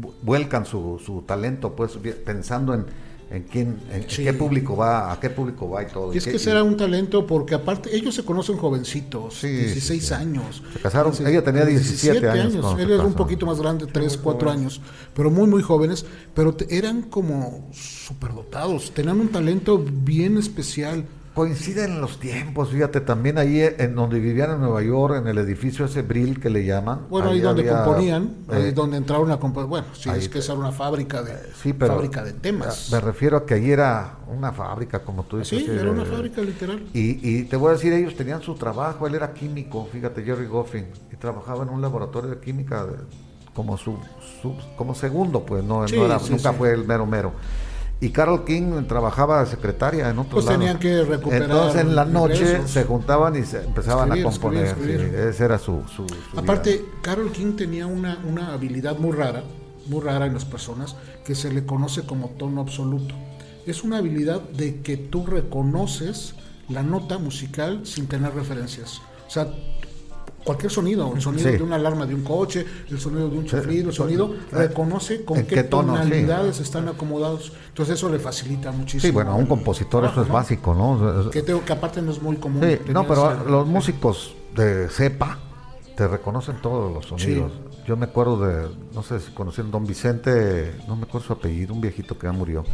vu- vuelcan su, su talento, pues pensando en, en quién, en Sí. qué público va, a qué público va y todo. Y es qué- que será un talento porque aparte ellos se conocen jovencitos, Sí, 16 sí, sí. años. Se casaron- ella tenía 17 años cuando Él era un poquito más grande, 3, 4 años, pero muy muy jóvenes, pero te- eran como superdotados, tenían un talento bien especial. Coinciden los tiempos, fíjate, también ahí en donde vivían en Nueva York, en el edificio ese Brill que le llaman. Bueno, ahí, donde había, componían, ahí eh, donde entraron a componer, bueno, sí, ahí es que esa era una fábrica de Sí, pero fábrica de temas. Me refiero a que ahí era una fábrica, como tú dices. Sí, eh, era una fábrica literal. Y, y te voy a decir, ellos tenían su trabajo, él era químico, fíjate, Jerry Goffin, y trabajaba en un laboratorio de química de- como su, su- como segundo, pues no, Sí, no era- sí, nunca fue el mero mero. Y Carol King trabajaba de secretaria en otro Pues tenían que recuperar Entonces en la noche ingresos. se juntaban y se empezaban Escribir, a componer. escribir, sí, ese era su, su, su Aparte, vida. Carol King tenía una, una habilidad muy rara, muy rara en las personas, que se le conoce como tono absoluto. Es una habilidad de que tú reconoces la nota musical sin tener referencias. O sea, cualquier sonido, el sonido Sí. de una alarma de un coche, el sonido de un chiflido, el sonido, reconoce con ¿En qué, qué tono? Sí. tonalidades están acomodados. Entonces eso le facilita muchísimo. Sí, bueno, a un compositor eso es básico, ¿no? Que, tengo, que aparte no es muy común. Sí, no, pero esa- los músicos de cepa te reconocen todos los sonidos. Yo me acuerdo de, no sé si conocieron Don Vicente, no me acuerdo su apellido, un viejito que ya murió,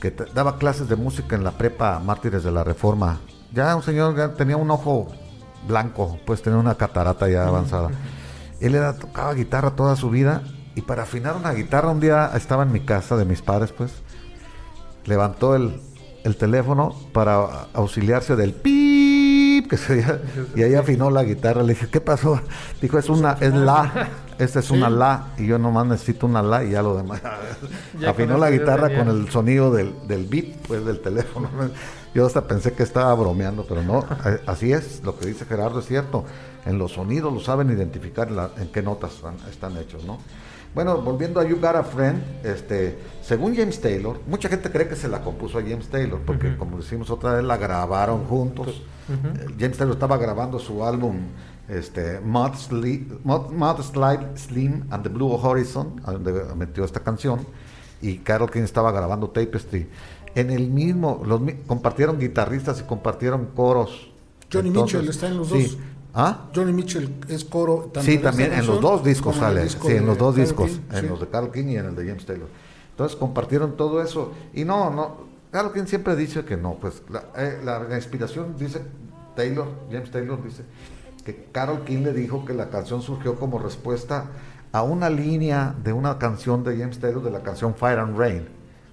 que te- daba clases de música en la prepa Mártires de la Reforma. Ya un señor ya tenía un ojo blanco, pues tenía una catarata ya avanzada. Él era, tocaba guitarra toda su vida y para afinar una guitarra un día estaba en mi casa de mis padres, pues levantó el, el teléfono para auxiliarse del pip que se oía, y ahí afinó la guitarra. Le dije, ¿qué pasó? Dijo, es una, es la, esta es una la, y yo nomás necesito una la y ya lo demás. Ya afinó la guitarra con el sonido del, del beat, pues del teléfono. Yo hasta pensé que estaba bromeando, pero no, así es, lo que dice Gerardo es cierto. En los sonidos lo saben identificar en, la- en qué notas están, están hechos, ¿no? Bueno, volviendo a You Got a Friend, este, según James Taylor, mucha gente cree que se la compuso a James Taylor, porque como decimos otra vez, la grabaron juntos. James Taylor estaba grabando su álbum este, Mud, Sli- Mud- Mud Slide Slim and the Blue Horizon, donde metió esta canción, y Carol King estaba grabando Tapestry. En el mismo, los, compartieron guitarristas y compartieron coros. Johnny Mitchell está en los sí. dos. ¿Ah? Johnny Mitchell es coro. tanto Sí, también en los dos discos sale, disco sí, en los dos discos, King, en sí. los de Carl King y en el de James Taylor. Entonces compartieron todo eso y no, no, Carl King siempre dice que no, pues la, eh, la- la inspiración dice Taylor, James Taylor dice que Carol King le dijo que la canción surgió como respuesta a una línea de una canción de James Taylor de la canción Fire and Rain,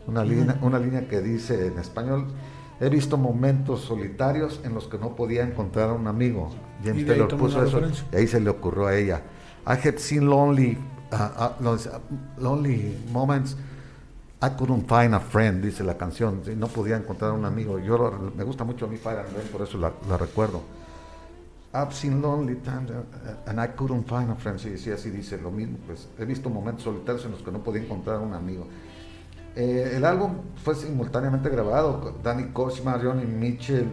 una línea, una línea que dice en español He visto momentos solitarios en los que no podía encontrar a un amigo. Y James Taylor puso eso referencia. y ahí se le ocurrió a ella. I had seen lonely, uh, uh, lonely moments. I couldn't find a friend, dice la canción. No podía encontrar a un amigo. Yo lo- me gusta mucho a mí Fire and Rain, por eso la, la recuerdo. I've seen lonely times uh, and I couldn't find a friend. Sí, sí, así dice lo mismo. Pues he visto momentos solitarios en los que no podía encontrar a un amigo. Eh, el álbum fue simultáneamente grabado. Danny Kosma, Johnny Mitchell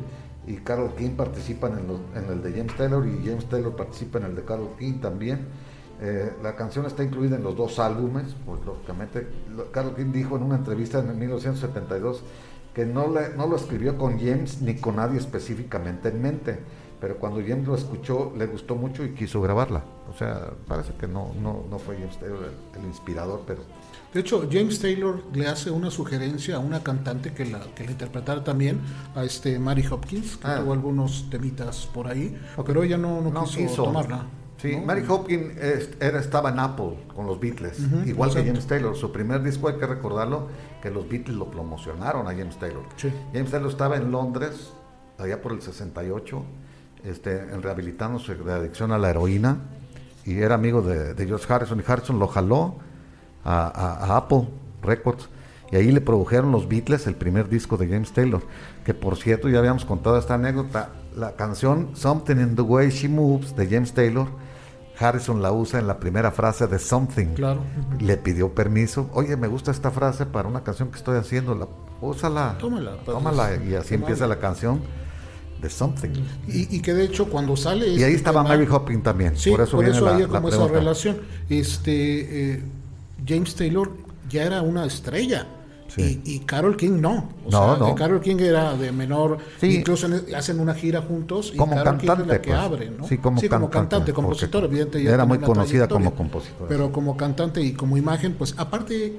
y Carol King participan en, el de James Taylor y James Taylor participa en el de Carol King también. Eh, la canción está incluida en los dos álbumes, pues lógicamente. Lo- Carol King dijo en una entrevista en 1972 que no, le- no lo escribió con James ni con nadie específicamente en mente, pero cuando James lo escuchó le gustó mucho y quiso grabarla. O sea, parece que no, no, no fue James Taylor el inspirador, pero De hecho, James Taylor le hace una sugerencia a una cantante que la, que la interpretara también, a este Mary Hopkins, que Ah. tuvo algunos temitas por ahí, pero ella no, no, no quiso, quiso. tomarla. Sí, ¿no? Mary Hopkins era, estaba en Apple con los Beatles, igual que. James Taylor. Su primer disco, hay que recordarlo, que los Beatles lo promocionaron a James Taylor. Sí. James Taylor estaba en Londres, allá por el 68, este, rehabilitándose de adicción a la heroína, y era amigo de, de George Harrison, y Harrison lo jaló a, a- a Apple Records, y ahí le produjeron los Beatles el primer disco de James Taylor, que por cierto ya habíamos contado esta anécdota, la canción Something in the Way She Moves de James Taylor, Harrison la usa en la primera frase de Something. Claro. Le pidió permiso. Oye, me gusta esta frase para una canción que estoy haciendo. La, úsala. Tómala, pues, Tómala. Y así tómala. empieza la canción de Something. Y, y que de hecho cuando sale... Y este ahí estaba tema- Mary Hopkins también. Sí, por eso viene la, había la como esa pregunta. relación. Este, eh, James Taylor ya era una estrella. Sí. Y, y Carol King no. O No, sea, no. que Carol King era de menor. Sí. Incluso en- hacen una gira juntos. Y Como Carol King es la cantante, que pues. abre, ¿no? Sí, como cantante, cantante, porque compositor, evidente. ya era muy conocida como compositora, Pero sí. como cantante y como imagen, pues aparte,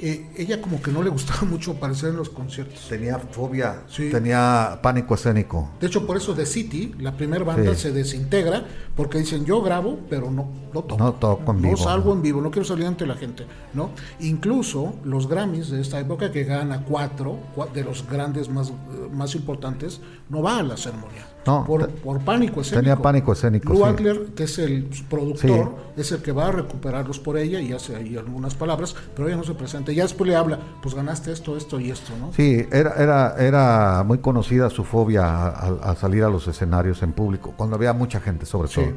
eh, ella como que no le gustaba mucho aparecer en los conciertos. Tenía fobia, Sí. tenía pánico escénico. De hecho, por eso The City, la primera banda, Sí. se desintegra porque dicen yo grabo, pero no, no toco. No toco en No vivo, salgo ¿no? en vivo, no quiero salir ante la gente, ¿no? Incluso los Grammys de esta época que gana cuatro cua- de los grandes más, eh, más importantes, no va a la ceremonia. No, por, pánico escénico. tenía pánico escénico, Lou sí. Adler, que es el productor, es el que va a recuperarlos por ella y hace ahí algunas palabras, pero ella no se presenta. Ya después le habla, pues ganaste esto, esto y esto, ¿no? Sí, era, era, era muy conocida su fobia a, a- a salir a los escenarios en público, cuando había mucha gente sobre Sí. todo.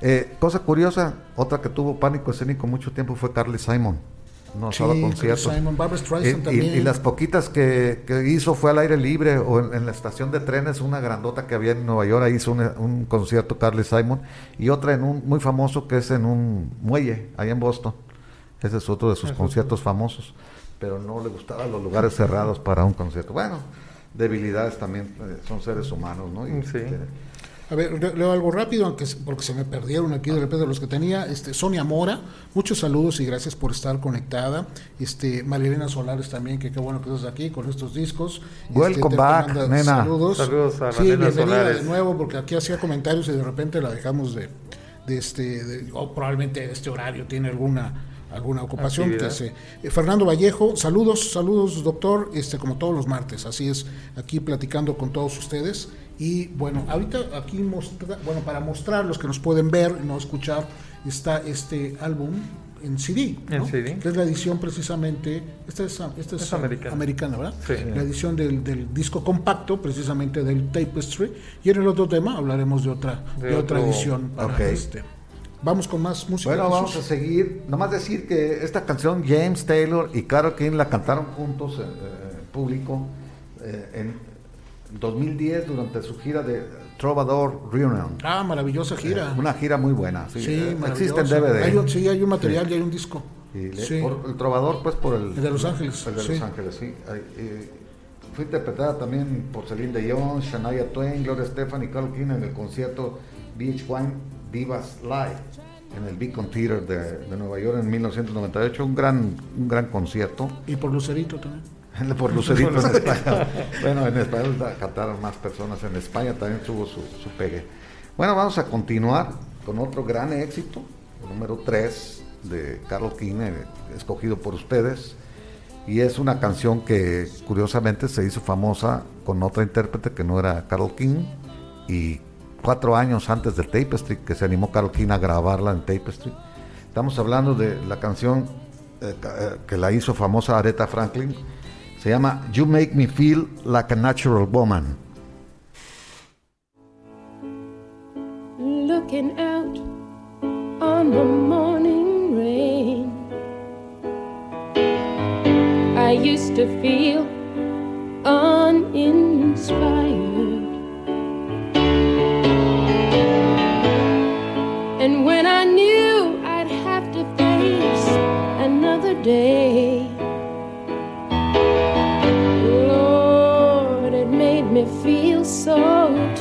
Eh, cosa curiosa, otra que tuvo pánico escénico mucho tiempo fue Carly Simon. No Sí, Carly conciertos. Simon, Y, y- las poquitas que, que hizo fue al aire libre o en, en la estación de trenes, una grandota que había en Nueva York, ahí hizo un, un concierto Carly Simon y otra en un muy famoso que es en un muelle, ahí en Boston. Ese es otro de sus Eso conciertos famosos, pero no le gustaban los lugares cerrados para un concierto. Bueno, debilidades también, eh, son seres humanos, ¿no? Y, Sí. A ver, le- leo algo rápido, aunque se- porque se me perdieron aquí de repente los que tenía. Este, Sonia Mora, muchos saludos y gracias por estar conectada. Este, Marilena Solares también, que qué bueno que estás aquí con estos discos. Este, Welcome back, nena. Saludos. Saludos a la sí, nena bienvenida Solares. de nuevo, porque aquí hacía comentarios y de repente la dejamos de, de este, de- o probablemente este horario tiene alguna alguna ocupación que eh, Fernando Vallejo, saludos, saludos doctor, este como todos los martes, así es, aquí platicando con todos ustedes y bueno, ahorita aquí mostra, bueno, para mostrar los que nos pueden ver y no escuchar, está este álbum en CD, En ¿no? CD. que es la edición precisamente, esta es, esta es, Es americana. americana, ¿verdad? Sí. La edición del, del disco compacto, precisamente del Tapestry, y en el otro tema hablaremos de otra, de, De otra edición para este. Vamos con más música. Bueno, vamos a seguir. Nomás decir que esta canción James Taylor y Carol King la cantaron juntos en eh, público eh, en 2010 durante su gira de Trovador Reunion. Ah, maravillosa gira. Una gira muy buena. Sí, Sí, Eh, existe en DVD. Hay un, sí, hay un material y hay un disco. Y le- Sí. por el Trovador, pues por el, El de Los Ángeles, El de sí. Los Ángeles, sí. Eh, fue interpretada también por Celine Dion, Shania Twain, Gloria Estefan y Carol King en el concierto VH1 Divas Live en el Beacon Theater de, de Nueva York en 1998. Un gran, un gran concierto. Y por Lucerito también. Por Lucerito en España. Bueno, en español la cantaron más personas. En España también tuvo su, su pegue. Bueno, vamos a continuar con otro gran éxito, el número 3 de Carol King, eh, escogido por ustedes. Y es una canción que curiosamente se hizo famosa con otra intérprete que no era Carol King. Y cuatro años antes de Tapestry, que se animó Carol King a grabarla en Tapestry. Estamos hablando de la canción eh, eh, que la hizo famosa Aretha Franklin. Se llama You Make Me Feel Like a Natural Woman. looking out on the morning rain. I used to feel uninspired. And when I knew I'd have to face another day, so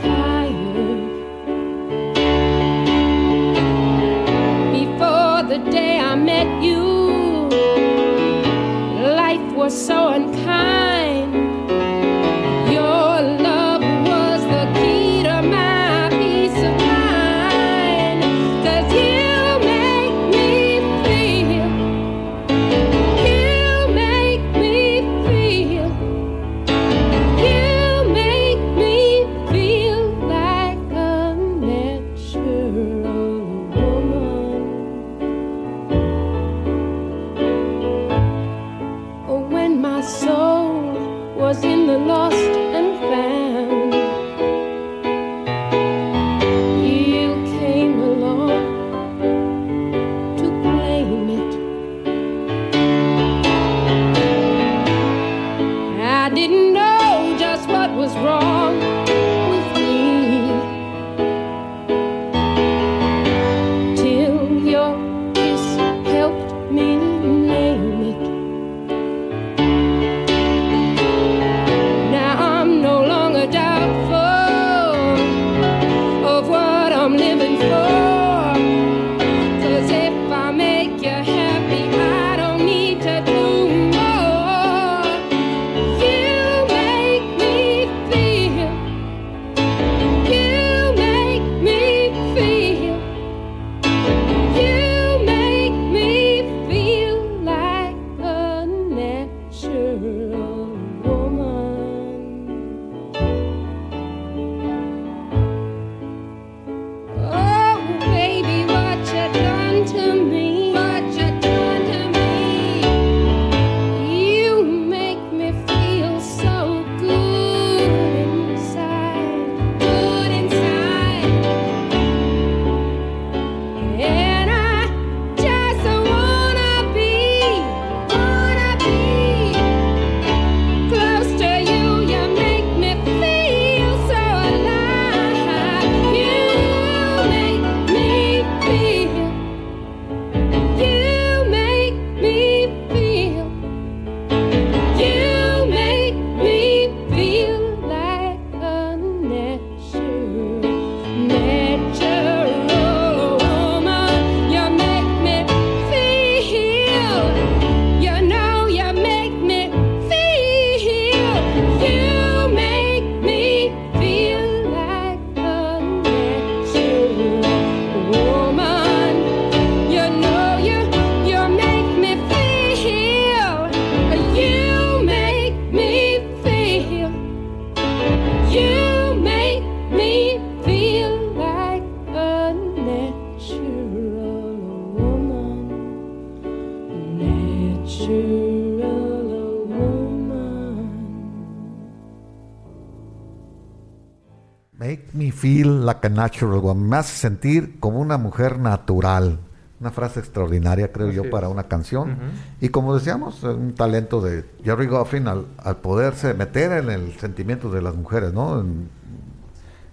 natural woman. Me hace sentir como una mujer natural. Una frase extraordinaria, creo yo, para una canción. Y como decíamos, eh, un talento de Jerry Goffin al, al poderse meter en el sentimiento de las mujeres, ¿no? En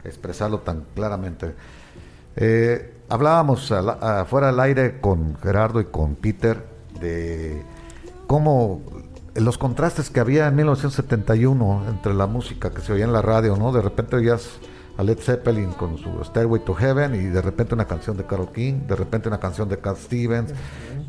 expresarlo tan claramente. Eh, hablábamos afuera del aire con Gerardo y con Peter de cómo los contrastes que había en 1971 entre la música que se oía en la radio, ¿no? De repente oías a Led Zeppelin con su Stairway to Heaven y de repente una canción de Carole King, de repente una canción de Cat Stevens,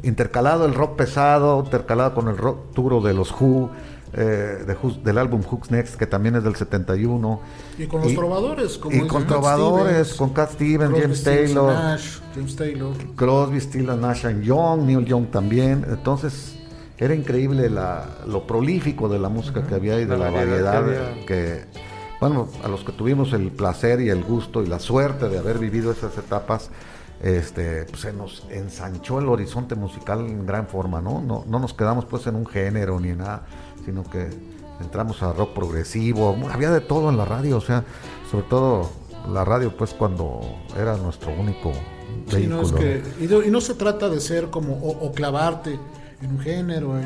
intercalado el rock pesado, intercalado con el rock duro de los Who, eh, de Who's- del álbum Who's Next, que también es del 71. Y con los trovadores, como y con Cat trovadores, Stevens, con Cat Stevens, Crosby, James Taylor, Nash, James Taylor. Crosby, Stills, Nash and Young, Neil Young también. Entonces era increíble la, lo prolífico de la música que había y de la, La variedad variedad que. Bueno, a los que tuvimos el placer y el gusto y la suerte de haber vivido esas etapas, este, pues se nos ensanchó el horizonte musical en gran forma, ¿no? No, no nos quedamos pues en un género ni en nada, sino que entramos a rock progresivo, había de todo en la radio, o sea, sobre todo la radio pues cuando era nuestro único Sí, no, vehículo. es ¿no? que- y, no, y no se trata de ser como o, o clavarte en un género, en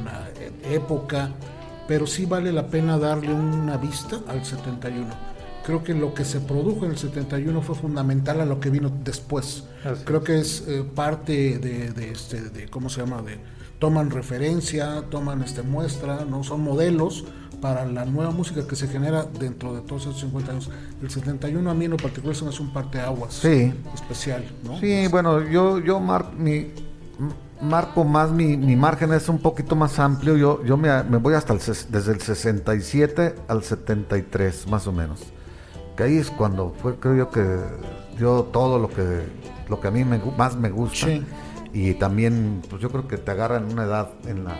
una e- época, pero sí vale la pena darle una vista al 71. Creo que lo que se produjo en el 71 fue fundamental a lo que vino después. Así Creo que es eh, parte de, de este, de, ¿cómo se llama? De, toman referencia, toman este muestra, no son modelos para la nueva música que se genera dentro de todos esos 50 años. El 71 a mí en lo particular se me hace un parteaguas Sí. especial, ¿no? Sí, bueno, yo, yo mar- mi, marco más, mi, mi margen es un poquito más amplio. Yo, yo me, me voy hasta el, ses- desde el 67 al 73, más o menos. Que ahí es cuando fue, creo yo, que dio todo lo que, lo que a mí me más me gusta. Sí. Y también, pues yo creo que te agarra en una edad en la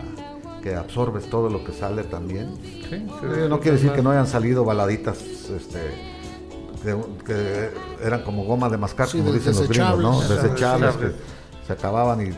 que absorbes todo lo que sale también. Sí, Eh, no quiere decir que no hayan salido baladitas este, que, que eran como goma de mascar, Sí, como dicen los gringos, ¿no? desechables. Desechables, Desechables. que se acababan y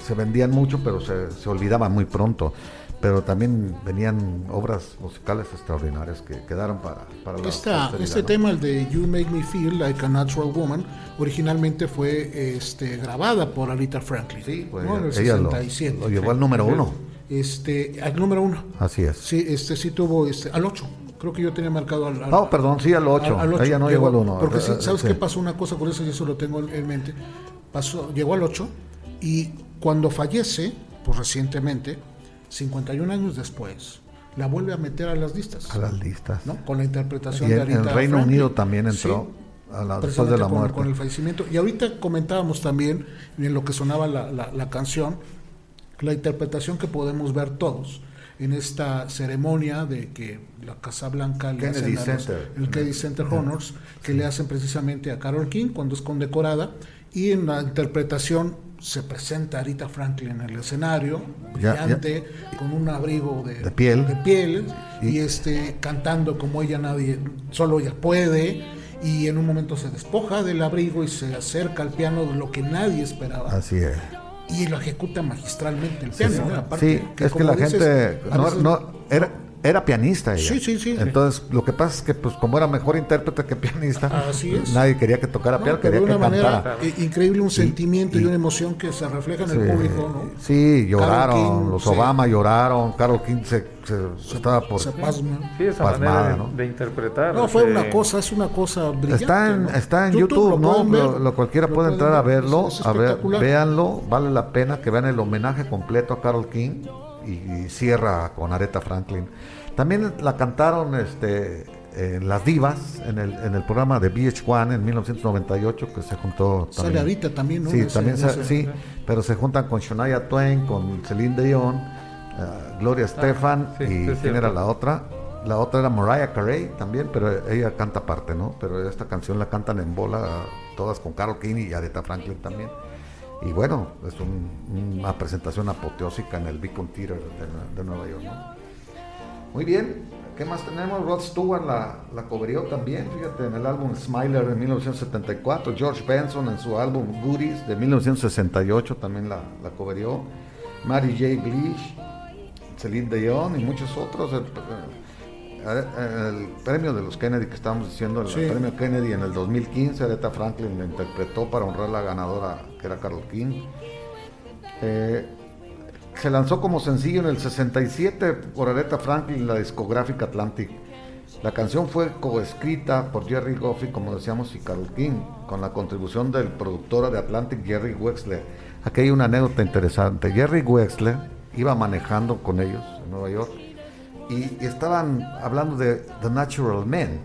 se, se vendían mucho, pero se, se olvidaban muy pronto. Pero también venían obras musicales extraordinarias que quedaron para, para la Esta, posteridad, este ¿no? tema, el de You Make Me Feel Like a Natural Woman, originalmente fue este, grabada por Aretha Franklin. Sí, pues ¿no? En el ella lo, 67. lo llevó al número uno. Este, al número uno. Así es. Sí, este sí tuvo este, al 8. Creo que yo tenía marcado al, al- No, perdón, sí, al 8. al- al ocho. Ella no llegó al 1. Porque sí, ¿sabes qué pasó? Una cosa curiosa, y eso lo tengo en, en mente. Pasó, llegó al 8 y cuando fallece, pues recientemente, 51 años después, la vuelve a meter a las listas. A las listas. ¿no? Con la interpretación Y de en, en Aretha Reino Franklin. Unido también entró Sí, a la- después de la con, muerte. con el fallecimiento. Y ahorita comentábamos también en lo que sonaba la, la- la canción, la interpretación que podemos ver todos en esta ceremonia de que la Casa Blanca le Kennedy hacen los- Center. el Kennedy Center Honors, que le hacen precisamente a Carol King cuando es condecorada, y en la interpretación se presenta a Rita Franklin en el escenario, Ya, brillante, con un abrigo de, De piel. de piel, y, Y- este cantando como ella nadie, solo ella puede, y en un momento se despoja del abrigo y se acerca al piano de lo que nadie esperaba Así es. y lo ejecuta magistralmente el piano. ¿no? Aparte, Sí, es que la dices, gente no, no- era, era pianista ella. Sí, sí, sí. Entonces, lo que pasa es que pues como era mejor intérprete que pianista, Así es. nadie quería que tocara No, piano, quería de que una manera cantara. eh, increíble, un sentimiento y, y- una emoción que se refleja en Sí, el público, ¿no? sí, lloraron, King los Obama lloraron, Carol King se, se- estaba por... Se pasma. Sí, esa pasmada, manera de, ¿no? de interpretar. No, fue una cosa, es una cosa brillante. Está en, ¿no? está en YouTube, lo ¿no? ver, Lo, lo cualquiera lo puede entrar a ver, verlo, a ver, véanlo, vale la pena que vean el homenaje completo a Carol King y, y cierra con Aretha Franklin. También la cantaron este, en Las Divas, en el, en el programa de VH1 en 1998, que se juntó Sale también. ahorita también, ¿no? Sí, también ese- sí, pero se juntan con Shania Twain, con Celine Dion, eh, Gloria Estefan sí, y sí, es ¿quién era la otra? La otra era Mariah Carey también, pero ella canta aparte, ¿no? Pero esta canción la cantan en bola todas con Carol King y Aretha Franklin también. Y bueno, es un- una presentación apoteósica en el Beacon Theater de, de Nueva York, ¿no? Muy bien, ¿qué más tenemos? Rod Stewart la, la coverió también, fíjate, en el álbum Smiler de 1974. George Benson en su álbum Goodies de 1968 también la, la coverió. Mary J. Blige, Celine Dion y muchos otros. El, eh, el premio de los Kennedy que estábamos diciendo, el Sí. premio Kennedy en el 2015, Aretha Franklin lo interpretó para honrar la ganadora que era Carol King. Eh, se lanzó como sencillo en el 67 por Aretha Franklin la discográfica Atlantic. La canción fue coescrita por Jerry Goffey, como decíamos, y Carol King, con la contribución del productor de Atlantic, Jerry Wexler. Aquí hay una anécdota interesante. Jerry Wexler iba manejando con ellos en Nueva York y, estaban hablando de The Natural Man,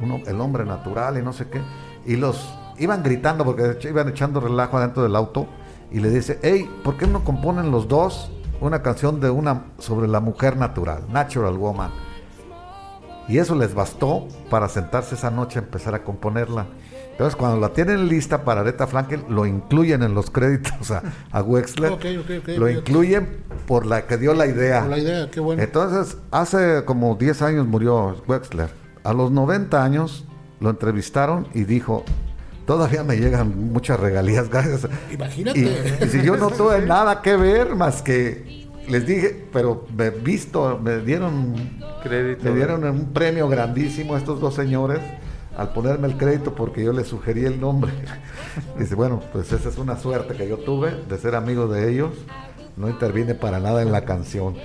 uno- el hombre natural y no sé qué, y los iban gritando porque iban echando relajo adentro del auto y le dice, hey, ¿por qué no componen los dos una canción de una sobre la mujer natural, Natural Woman? Y eso les bastó para sentarse esa noche a empezar a componerla. Entonces, cuando la tienen lista para Aretha Franklin, lo incluyen en los créditos a, a Wexler. Lo incluyen por la que dio la idea. Por la idea, qué bueno. Entonces, hace como 10 años murió Wexler. A los 90 años lo entrevistaron y dijo, todavía me llegan muchas regalías, gracias. Imagínate. Y, y si yo no tuve nada que ver más que les dije, pero me visto, me dieron, Crédito. me dieron un premio grandísimo a estos dos señores al ponerme el crédito porque yo les sugerí el nombre. Dice, bueno, pues esa es una suerte que yo tuve de ser amigo de ellos. No intervine para nada en la canción.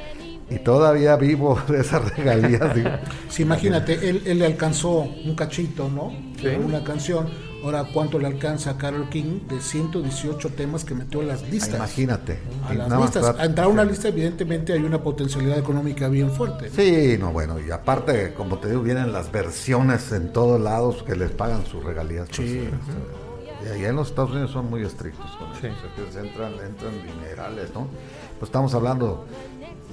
Y todavía vivo de esas regalías. digo. Sí, imagínate, él, él le alcanzó un cachito, ¿no? Sí. Una canción. Ahora, ¿cuánto le alcanza a Carol King de 118 temas que metió en las listas? Imagínate. A las nada más listas. trata- A entrar a una lista, evidentemente, hay una potencialidad económica bien fuerte. Sí, no, bueno, y aparte, como te digo, vienen las versiones en todos lados que les pagan sus regalías. pues, Sí. este, y allá en los Estados Unidos son muy estrictos con Sí. eso. o sea, que entran, entran dinerales, ¿no? Pues estamos hablando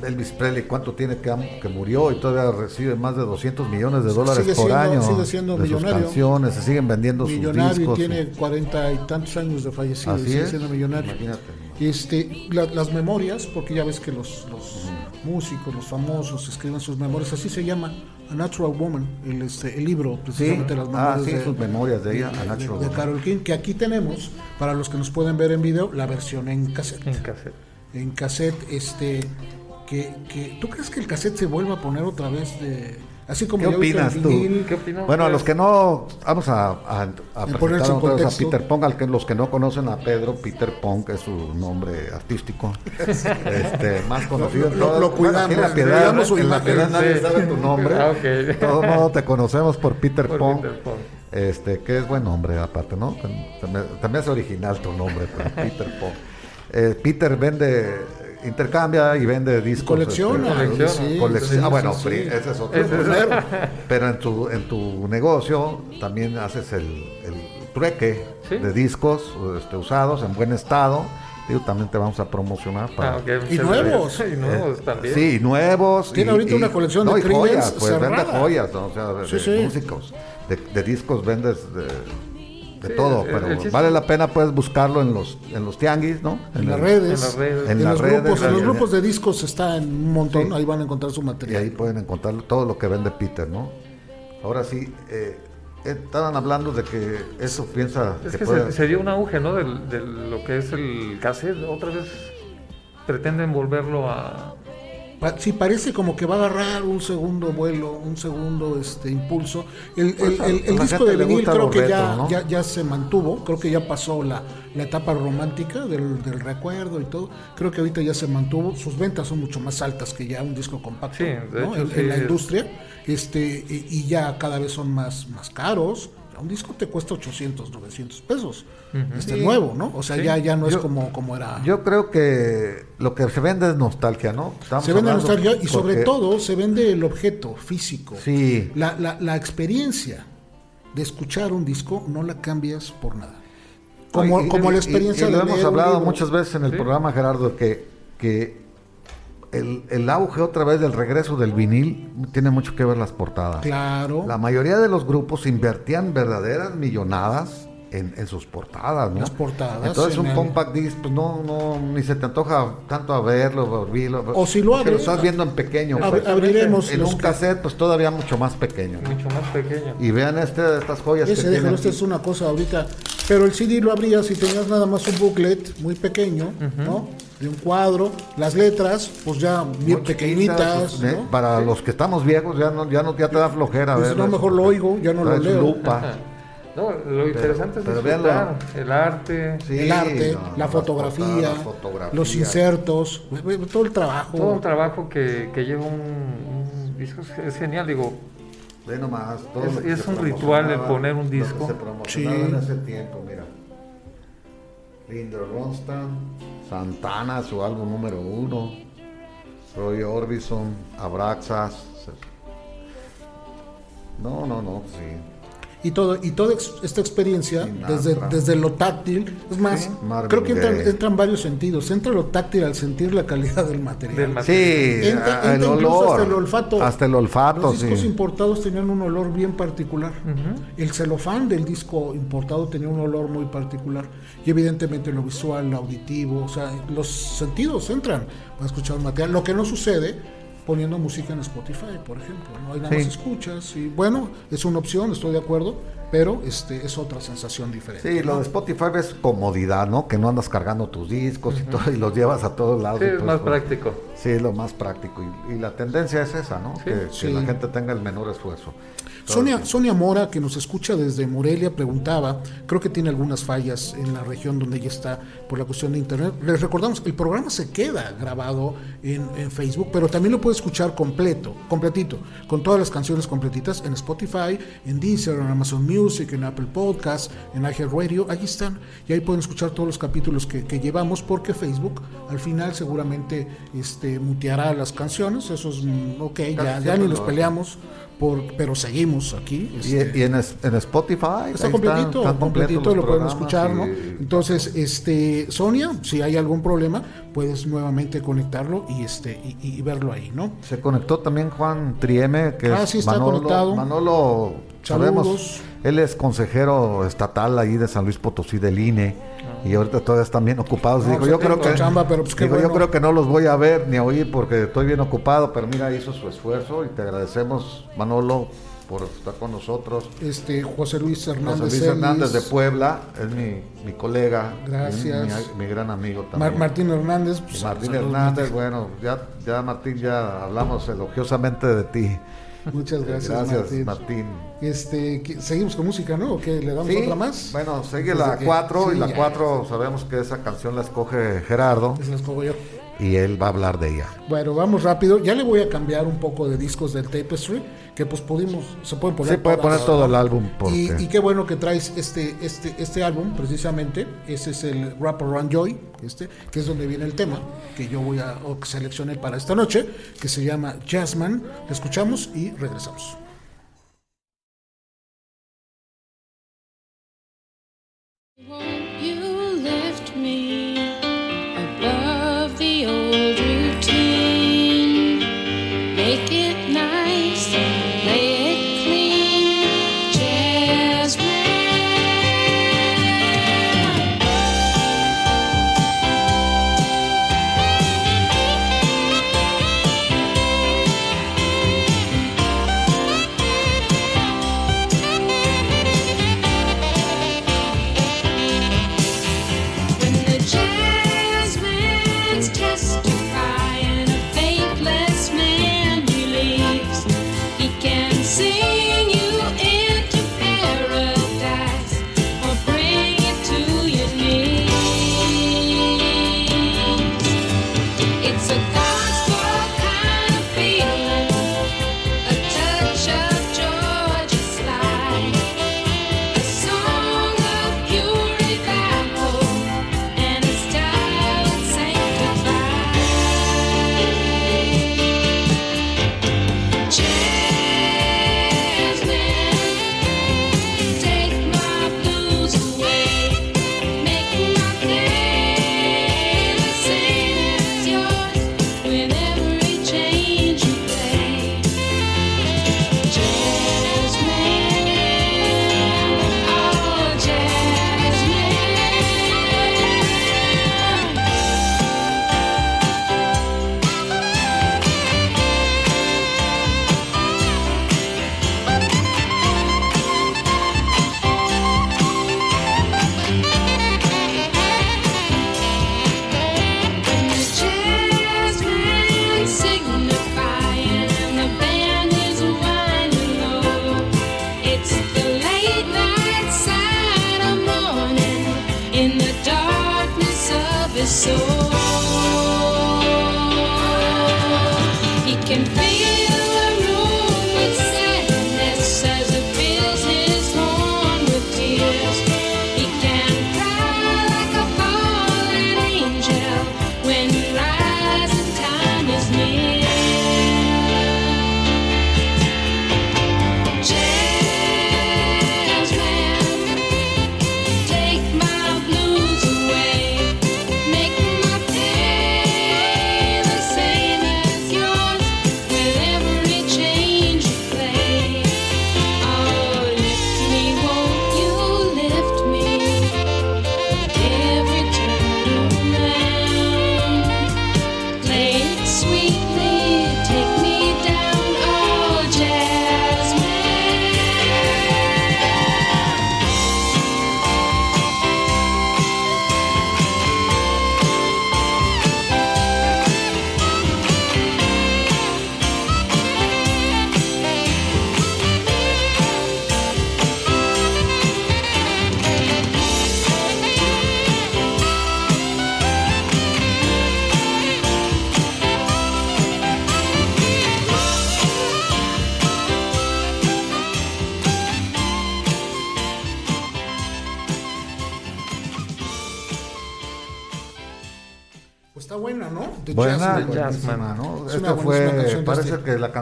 Elvis Presley, cuánto tiene que, murió y todavía recibe más de 200 millones de dólares Sigue por siendo- año. sigue siendo de sus millonario. canciones, se siguen vendiendo sus Millonario, discos. tiene cuarenta y tantos años de fallecido y Así sigue es. siendo millonario. Imagínate. Este, la- las memorias, porque ya ves que los, los músicos, los famosos escriben sus memorias, así se llama A Natural Woman, el, este, el libro Sí, precisamente las ah, memorias sí, de, sus memorias de ella, de- A Natural de Woman. Carol King, que aquí tenemos, para los que nos pueden ver en video, la versión en cassette. En cassette. En cassette, este, que, que, ¿tú crees que el cassette se vuelva a poner otra vez de... Así como ¿Qué opinas tú? Bueno, a los que no, vamos a, a, a presentar otra vez. Peter Pong, al que los que no conocen a Pedro, Peter Pong, que es su nombre artístico, este, más conocido. en Lo- todo- lo bueno, cuidamos, en la piedad, su en la piedad nadie sabe tu nombre. Ah. De todos modos te conocemos por Peter Por Pong. Peter Pong. Este, que es buen nombre aparte, ¿no? También, también es original tu nombre, pero Peter Pong. Eh, Peter vende, intercambia y vende discos. colecciona. este, Colecciona. sí, colecciona- sí, ah, bueno, sí, pri- sí. ese es otro. Ese es- problema. Pero en tu, en tu negocio también haces el, el trueque Sí. de discos este, usados en buen estado. Digo, también te vamos a promocionar para... Ah, Y nuevos. gracias. Y nuevos también. Sí, nuevos. Tiene y- ahorita y- una colección de no, Creedence joyas, pues vende cerrada. joyas, ¿no? o sea, de, de músicos, de, de discos vendes de, de Sí, todo, el- pero el vale la pena puedes buscarlo en los en los tianguis, ¿no? En las redes, en las redes. en, En las los redes, grupos, en los grupos de discos está en un montón, Sí. ahí van a encontrar su Y material. ahí pueden encontrar todo lo que vende Peter, ¿no? Ahora sí, eh, estaban hablando de que eso piensa Es que que puede- se, se dio un auge, ¿no? Del- de lo que es el cassette. Otra vez pretenden volverlo a... Pa- sí, parece como que va a agarrar un segundo vuelo, un segundo este impulso. El, Pues el- disco de vinil creo que ya, ¿no? ya, ya se mantuvo, creo que ya pasó la, la etapa romántica del, del recuerdo y todo. Creo que ahorita ya se mantuvo. Sus ventas son mucho más altas que ya un disco compacto Sí, de ¿no? hecho, en, sí. en la industria. Este, y, y ya cada vez son más, más caros. Un disco te cuesta 800, 900 pesos. Este Sí. nuevo, ¿no? O sea, Sí. ya, ya no es Yo- como, como era. Yo creo que lo que se vende es nostalgia, ¿no? Estamos se vende nostalgia y sobre todo se vende el objeto físico. Sí, La, la, la experiencia de escuchar un disco no la cambias por nada. Como, y- como y- la experiencia y, y de lo hemos hablado libro. muchas veces en el Sí. programa, Gerardo, que, que el, el auge otra vez del regreso del vinil tiene mucho que ver las portadas. Claro. La mayoría de los grupos invertían verdaderas millonadas en, en sus portadas, ¿no? Las portadas, Entonces en un el- compact disc, pues no, no, ni se te antoja tanto a verlo, a verlo. O si lo abres- estás viendo en pequeño. Ab- pues. abriremos En un que- cassette, pues todavía mucho más pequeño. ¿no? Mucho más pequeño. Y vean este, estas joyas Ese, que déjalo, tienen esta es una cosa ahorita. Pero el CD lo abrías y tenías nada más un booklet muy pequeño, ¿no? De un cuadro. Las letras, pues ya bien muy pequeñitas, chiquitas, ¿eh? ¿no? Para los que estamos viejos ya no, ya no ya te da flojera ver. no, mejor lo oigo, ya no lo leo. lupa. No, lo interesante pero es disfrutar el arte, Sí, el arte, no, la fotografía, portadas, los insertos, todo el trabajo. todo un trabajo que, que lleva un, un disco. Es, genial, digo, Ve nomás. todo Es- lo que es un ritual el poner un disco. Se promocionaba Sí. en ese tiempo, mira. Linda Ronstadt, Santana, su álbum número uno. Roy Orbison, Abraxas. No, no, no, sí. Y, todo, y toda esta experiencia, desde, desde lo táctil, es más, Sí, creo que entran, entran varios sentidos. Entra lo táctil al sentir la calidad del material. Del material. Sí, Entra- el olor. hasta el olfato. Hasta el olfato, Los discos sí. importados tenían un olor bien particular. El celofán del disco importado tenía un olor muy particular. Y evidentemente lo visual, lo auditivo, o sea, los sentidos entran para escuchar un material. Lo que no sucede poniendo música en Spotify, por ejemplo. ¿no? Ahí nada Sí. más escuchas y bueno, es una opción, estoy de acuerdo, pero este es otra sensación diferente. Sí, lo de Spotify es comodidad, ¿no? Que no andas cargando tus discos y todo y los llevas a todos lados. Sí, y es pues, más pues, práctico. Sí, es lo más práctico. Y, y la tendencia es esa, ¿no? que, que Sí. la gente tenga el menor esfuerzo. Sonia, Sonia Mora, que nos escucha desde Morelia, preguntaba, creo que tiene algunas fallas en la región donde ella está por la cuestión de internet. Les recordamos, el programa se queda grabado en, en Facebook, pero también lo puede escuchar completo, completito, con todas las canciones completitas en Spotify, en Deezer, en Amazon Music, en Apple Podcasts, en iHeartRadio, ahí están, y ahí pueden escuchar todos los capítulos que, que llevamos, porque Facebook al final seguramente este, muteará las canciones, eso es, mm, ok, ya, ni nos peleamos, por, pero seguimos aquí. Y, este, y en, es- en Spotify. Está completito, están completos completito, lo pueden escuchar, ¿no? Entonces, este, Sonia, si hay algún problema, puedes nuevamente conectarlo y este y, y verlo ahí, ¿no? Se conectó también Juan Trieme, que Ah, es sí, está Manolo, conectado. Manolo, sabemos, Saludos. él es consejero estatal ahí de San Luis Potosí del INE. Y ahorita todavía están bien ocupados. No, Digo, yo creo que, chamba, pero pues digo, yo bueno. creo que no los voy a ver ni a oír porque estoy bien ocupado. Pero mira, hizo su esfuerzo y te agradecemos, Manolo, por estar con nosotros. Este José Luis Hernández, José Luis Hernández de Puebla, es mi, mi colega, Gracias. mi, mi gran amigo Mar- también. Martín Hernández, pues, Martín saludos, Hernández, Martín. bueno, ya, ya Martín, ya hablamos elogiosamente de ti. Muchas gracias, Gracias, Martín. Martín. Este, ¿qué- seguimos con música, ¿no? ¿O qué? ¿Le damos Sí, otra más? Bueno, sigue la de que- 4 sí, y la ya. 4 sabemos que esa canción la escoge Gerardo Esa la escojo yo. Y él va a hablar de ella. Bueno, vamos rápido. Ya le voy a cambiar un poco de discos del Tapestry, que pues pudimos, se pueden poner Sí, puede poner todo el álbum Y, porque y qué bueno que traes este, este, este álbum, precisamente. Ese es el Rap Around Joy, este, que es donde viene el tema que yo voy a o que seleccioné para esta noche, que se llama Jazzman. Lo escuchamos y regresamos.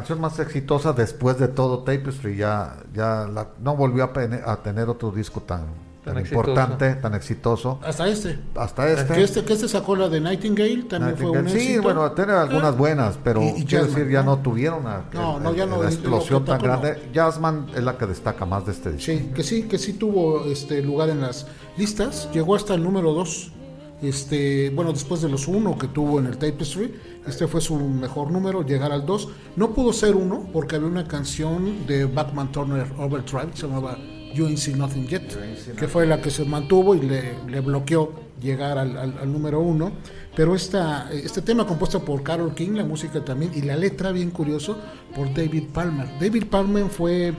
Canción más exitosa después de todo Tapestry, ya, ya la- no volvió a, pene- a tener otro disco tan, tan, Tan exitoso. importante, tan exitoso. Hasta este. Hasta este. Que este, que este sacó la de Nightingale, también fue un sí, éxito. bueno, tiene algunas Ah. buenas, pero Y- y quiero decir, ya ¿no? no, tuvieron la, No, el- no, ya el- no, la el- explosión tan grande. Jazzman es la que destaca más de este disco. Sí, que sí, que sí tuvo este lugar en las listas. Llegó hasta el número 2. Este, bueno, después de los uno que tuvo en el Tapestry, este fue su mejor número, llegar al 2. No pudo ser uno porque había una canción de Backman Turner Overdrive se llamaba You Ain't Seen Nothing Yet, que fue la que se mantuvo y le, le bloqueó llegar al, al- al número uno. Pero esta, este tema compuesto por Carol King, la música también, y la letra, bien curioso, por David Palmer. David Palmer fue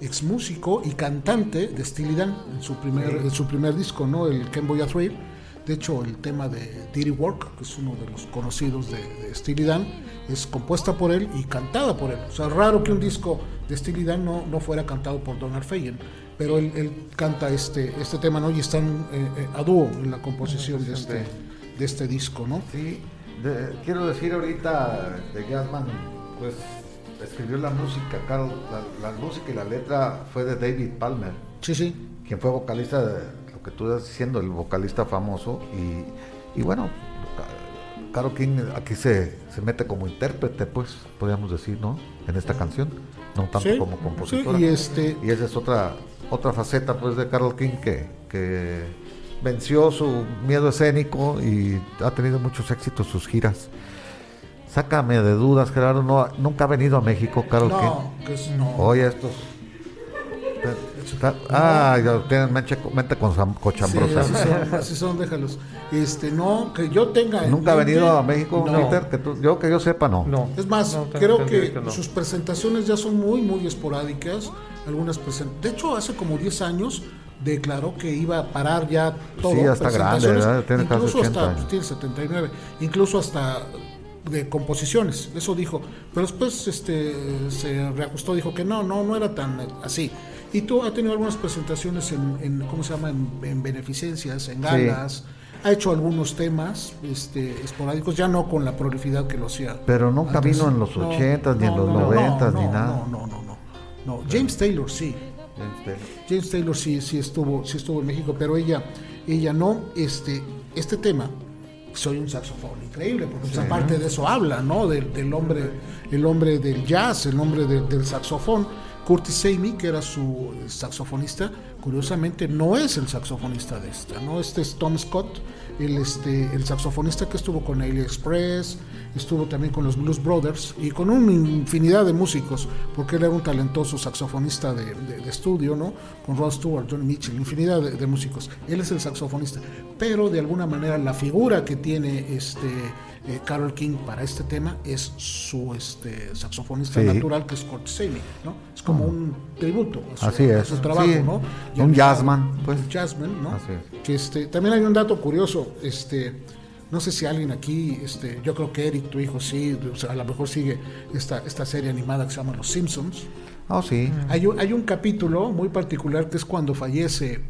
ex músico y cantante de Steely Dan en su primer, en su primer disco, ¿no? El Ken Boy a Thrill. De hecho, el tema de Diddy Work, que es uno de los conocidos de, de Steely Dan, es compuesta por él y cantada por él. O sea, raro que un disco de Steely Dan no, no fuera cantado por Donald Fagen, pero él, él canta este, este tema, ¿no? Y están eh, eh, a dúo en la composición de este, de este disco, ¿no? Sí, de- quiero decir ahorita de Jazzman, pues escribió la música, Carl, la, la música y la letra fue de David Palmer, Sí, sí. quien fue vocalista de que tú estás diciendo, el vocalista famoso, y, y bueno, Ca- Carol King aquí se, se mete como intérprete, pues, podríamos decir, ¿no? En esta canción, no tanto Sí, como compositora. sí, y este- Y esa es otra, otra faceta, pues, de Carol King que, que venció su miedo escénico y ha tenido muchos éxitos sus giras. Sácame de dudas, Gerardo, no, nunca ha venido a México, Carol King. No, que es no. Oye, estos. Está- Ah, ya tienen mente, mente con Sí, cochambrosa. así son, así son, déjalos. Este, no, que yo tenga. en Nunca ha venido a México, no. Peter, que tú- yo que yo sepa, no. No. Es más, creo que, no. sus presentaciones ya son muy, muy esporádicas. Algunas present- De hecho, hace como 10 años declaró que iba a parar ya todo. Sí, ya está grande, presentaciones, ¿verdad? Tiene casi incluso 80 hasta, años. pues, tiene 79, incluso hasta de composiciones, eso dijo. Pero después este, se reajustó, dijo que no, no, no era tan así. Y tú ha tenido algunas presentaciones en, en, ¿cómo se llama? En, en beneficencias, en galas. Ha hecho algunos temas este, esporádicos, ya no con la prolicidad que lo hacía. Pero nunca antes. vino en los 80s, ni en los 90s, ni nada. No, no, no, no. No, James Taylor sí. Este, James Taylor sí, sí estuvo, sí estuvo en México, pero ella, ella no. Este, este tema, soy un saxofón increíble, porque pues, aparte de eso habla, ¿no? Del, del hombre, el hombre del jazz, el hombre de- del saxofón. Curtis Samey, que era su saxofonista, curiosamente no es el saxofonista de esta, ¿no? Este es Tom Scott, el, este, el saxofonista que estuvo con Express, estuvo también con los Blues Brothers y con una infinidad de músicos, porque él era un talentoso saxofonista de, de- estudio, ¿no? Con Rod Stewart, Johnny Mitchell, infinidad de músicos. Él es el saxofonista, pero de alguna manera la figura que tiene este eh, Carol King para este tema es su este, saxofonista Sí. natural, que es Kurt Samey, ¿no? Es como un tributo a su, Así a es, su trabajo, sí. ¿no? Un jazzman, pues. un jazzman, ¿no? Así es. Que este, también hay un dato curioso, este, no sé si alguien aquí, este, yo creo que Eric, tu hijo, sí, o sea, a lo mejor sigue esta, esta serie animada que se llama Los Simpsons. Oh, sí. Hay un, hay un capítulo muy particular que es cuando fallece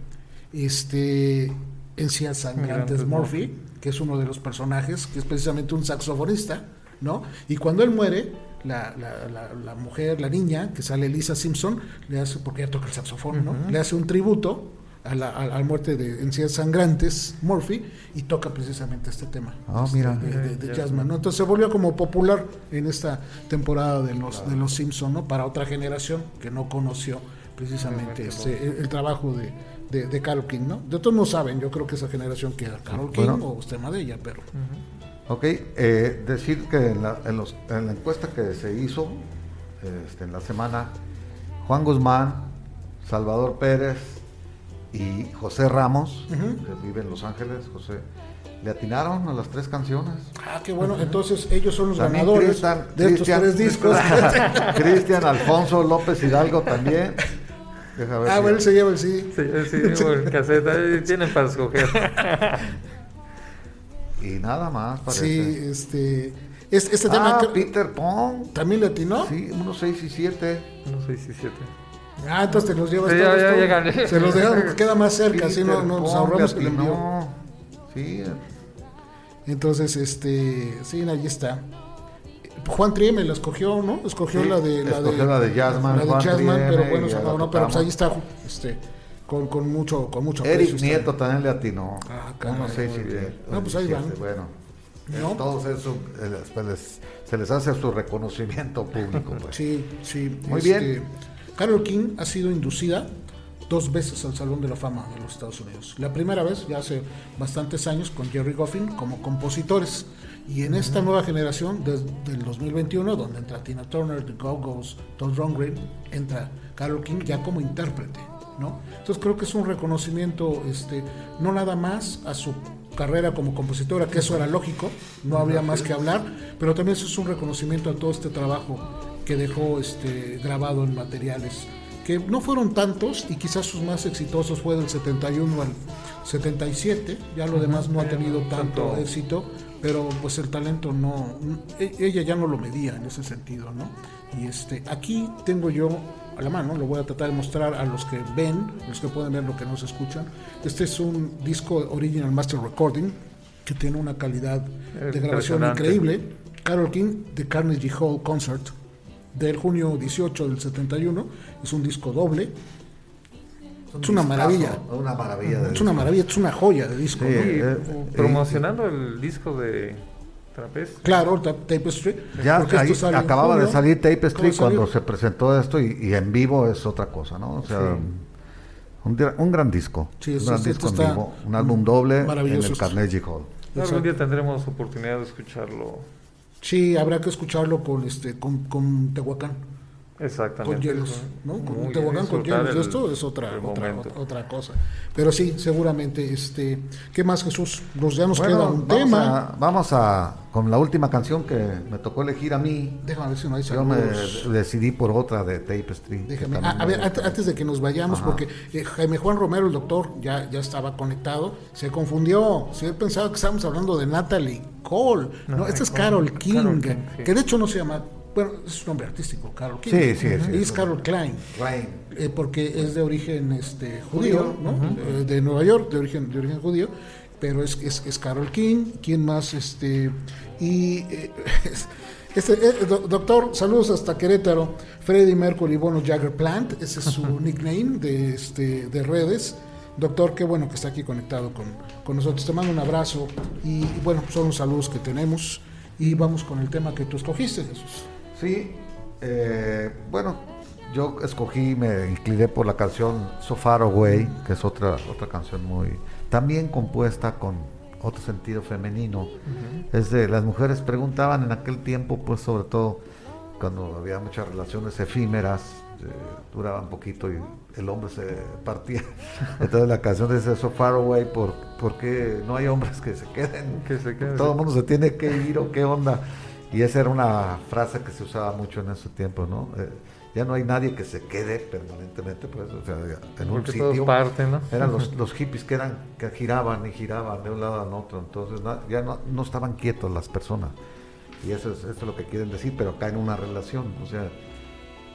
este Encias Sangrantes Sangrantes Murphy, que es uno de los personajes, que es precisamente un saxofonista, ¿no? Y cuando él muere, la, la- la- la mujer, la niña, que sale Lisa Simpson, le hace, porque ella toca el saxofón, ¿no? Le hace un tributo a la, a la muerte de Encías Sangrantes Murphy y toca precisamente este tema Ah, este, mira. de, de- de Jazzman, ¿no? Entonces se volvió como popular en esta temporada de los, de los Simpson, ¿no? Para otra generación que no conoció precisamente este, el, el trabajo de, de, de Carol King, ¿no? De todos no saben, yo creo que esa generación que era Carol King Bueno. o tema de ella, pero Ok, eh, decir que en la, en los- en la encuesta que se hizo este, en la semana, Juan Guzmán, Salvador Pérez y José Ramos, que vive en Los Ángeles, José, le atinaron a las tres canciones. ah, qué bueno, entonces ellos son los También ganadores de estos Cristian- tres discos. Cristian Alfonso López Hidalgo también. Deja ver ah, si- bueno, él se lleva el sí. Sí, sí, el cassette, ahí tienen para escoger. Y nada más, Sí, parece. este es- este tema ah, que- Peter Pong. también le atinó. Sí, unos 6 y 7. No sé si siete. Ah, entonces te los llevas Sí, ya- todos ya. Se los dejamos queda más cerca, así no, no nos ahorramos el envío. Sí, Entonces, este, sí, ahí está. Juan Trieme la escogió, ¿no? Escogió Sí, la de la escogió de, la de Jazzman, la de Juan Jazzman, Trieme, pero bueno, se no, pero pues ahí está este con, con mucho con mucho Eric aprecio está. Nieto también le atinó. Ah, caray, muy siete, bien. No, pues ahí van. Bueno, ¿No? eh, todos eso eh, pues les- se les hace su reconocimiento público. pues. Sí, sí. Muy este, bien. Carol King ha sido inducida dos veces al Salón de la Fama de los Estados Unidos. La primera vez, ya hace bastantes años, con Jerry Goffin como compositores. Y en esta nueva generación, desde el 2021, donde entra Tina Turner, The Go-Go's, Todd Rundgren, entra Carol King ya como intérprete. ¿no? Entonces creo que es un reconocimiento, este, no nada más a su carrera como compositora, que eso era lógico, no habría más que hablar, pero también eso es un reconocimiento a todo este trabajo que dejó este, grabado en materiales que no fueron tantos y quizás sus más exitosos fue del 71 al 77, ya lo demás no ha tenido tanto. éxito, pero pues el talento no, e- ella ya no lo medía en ese sentido, ¿no? Y este, aquí tengo yo a la mano, lo voy a tratar de mostrar a los que ven, los que pueden ver lo que no se escuchan. Este es un disco Original Master Recording que tiene una calidad de grabación increíble. Carol King de Carnegie Hall Concert del junio 18 del 71. Es un disco doble. Es una maravilla. Una maravilla. de Es una maravilla, es una joya de disco. Sí, ¿no? Y, eh, promocionando el disco de Trapez. Claro, Ta- Tapestry. Ya ahí acababa de junio. salir Tape Acaba Street de salir. cuando se presentó esto y, y en vivo es otra cosa, ¿no? O sea, un, gra- un gran disco. Sí, un gran esto disco en está vivo, un álbum doble en el esto. Carnegie Hall. Algún día tendremos oportunidad de escucharlo. Sí, habrá que escucharlo con este con, con Tehuacán. Exactamente. con hielos, ¿no? Con Muy un Tehuacán con hielos. el- esto es otra, otra, otra cosa. Pero sí, seguramente, este, ¿qué más Jesús? Nos ya nos Bueno, queda un vamos tema. A, vamos a con la última canción que me tocó elegir a mí. Déjame ver si no hay Yo me decidí por otra de Tape Street. Déjame. Ah, a ver, antes de que nos vayamos, Ajá. porque eh, Jaime Juan Romero, el doctor, ya, ya estaba conectado, se confundió. Él pensaba que estábamos hablando de Natalie Cole. No, No, esta es. Carol King, Carol King, sí. que de hecho no se llama, bueno, es un nombre artístico, Carol King. Sí, sí, sí, es. Carol Klein. Rain. eh, porque es de origen este, judío, ¿no? Eh, de Nueva York, de origen, de origen judío, pero es, es, es Carol King, ¿quién más? Este, y eh, este, eh, do- doctor, saludos hasta Querétaro, Freddie Mercury Bono Jagger Plant, ese es su nickname de, este, de redes. Doctor, qué bueno que está aquí conectado con, con nosotros. Te mando un abrazo y bueno, son los saludos que tenemos y vamos con el tema que tú escogiste, Jesús. Sí, eh, bueno, yo escogí, me incliné por la canción So Far Away, que es otra, otra canción muy, también compuesta con otro sentido femenino. Es de, las mujeres preguntaban en aquel tiempo, pues sobre todo cuando había muchas relaciones efímeras, eh, duraban poquito y el hombre se partía. Entonces la canción dice So Far Away, ¿por, porque no hay hombres que se queden? Que se queden. Todo el mundo se tiene que ir o qué onda. Y esa era una frase que se usaba mucho en ese tiempo, ¿no? Eh, ya no hay nadie que se quede permanentemente, pues, o sea, en un Porque todos sitio. parten, ¿no? Eran los, los hippies que eran que giraban y giraban de un lado al otro, entonces na- ya no, no estaban quietos las personas. Y eso es, eso es lo que quieren decir, pero acá en una relación, o sea,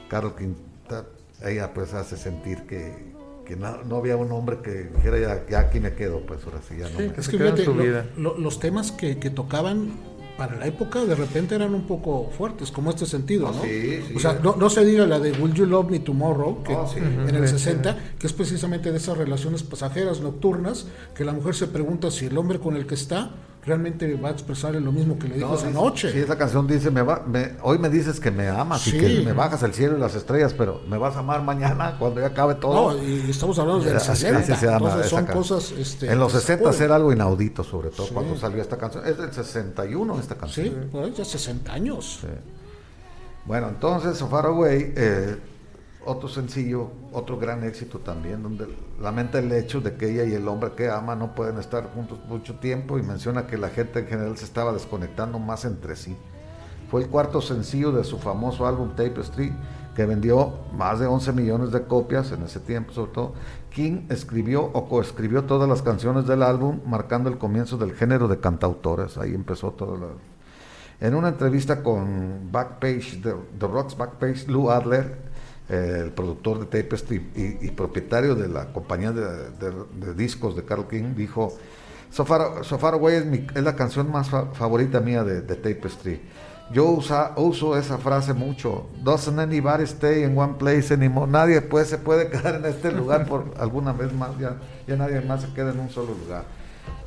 Carol Quinta, ella pues hace sentir que, que no, no había un hombre que dijera ya, ya aquí me quedo, pues ahora sí ya no Sí, me- Es que en fíjate, su lo- vida. lo- los temas que, que tocaban para la época de repente eran un poco fuertes, como este sentido, Ah, ¿no? sí, sí. O sea, no, no se diga la de Will You Love Me Tomorrow, que Ah, sí. en el Ujú. 60, que es precisamente de esas relaciones pasajeras nocturnas, que la mujer se pregunta si el hombre con el que está realmente va a expresarle lo mismo que le dijo No, esa noche. Sí, esa canción dice, me va, me- hoy me dices que me amas Sí. y que me bajas el cielo y las estrellas, pero me vas a amar mañana cuando ya acabe todo. No, y estamos hablando del Así- 60, así se llama entonces esa son cosas... Este, en los que 60 se era algo inaudito, sobre todo Sí. cuando salió esta canción. Es del 61 esta canción. Sí, ahí ya 60 años. Sí. Bueno, entonces, So Far Away, eh, otro sencillo, otro gran éxito también, donde lamenta el hecho de que ella y el hombre que ama no pueden estar juntos mucho tiempo y menciona que la gente en general se estaba desconectando más entre sí. Fue el cuarto sencillo de su famoso álbum Tape Street, que vendió más de 11 millones de copias en ese tiempo, sobre todo. King escribió o coescribió todas las canciones del álbum, marcando el comienzo del género de cantautores. Ahí empezó todo. la- en una entrevista con Backpage, The, The Rocks Backpage, Lou Adler, eh, el productor de Tapestry y, y propietario de la compañía de, de- de discos de Carl King, dijo, So Far, So Far Away es, mi- es la canción más fa- favorita mía de, de Tapestry. Yo usa, uso esa frase mucho. Doesn't anybody stay in one place anymore. Nadie pues, se puede quedar en este lugar por alguna vez más. Ya, ya nadie más se queda en un solo lugar.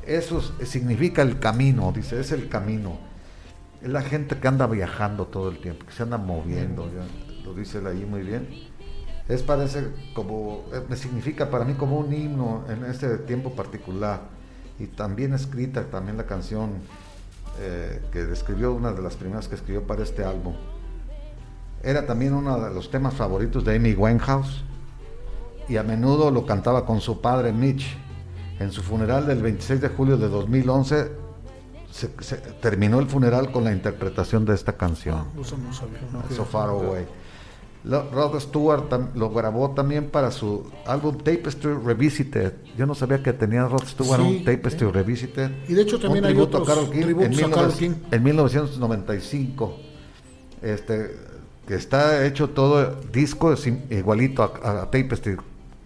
Eso es- significa el camino, dice, es el camino. Es la gente que anda viajando todo el tiempo, que se anda moviendo, ya, lo dice ahí muy bien. Es parece como, eh, me significa para mí como un himno en este tiempo particular. Y también escrita también la canción eh, que describió, una de las primeras que escribió para este álbum. Era también uno de los temas favoritos de Amy Winehouse y a menudo lo cantaba con su padre Mitch. En su funeral del 26 de julio de 2011 se, se terminó el funeral con la interpretación de esta canción. Eso no sabía. no. So Far Away. Rod Stewart lo grabó también para su álbum Tapestry Revisited. Yo no sabía que tenía Rod Stewart Sí, un Tapestry Revisited. Y de hecho también Un hay tributo a otros Carole King en, a Carole 19- King. en 1995. Este, que está hecho todo disco igualito a, a Tapestry,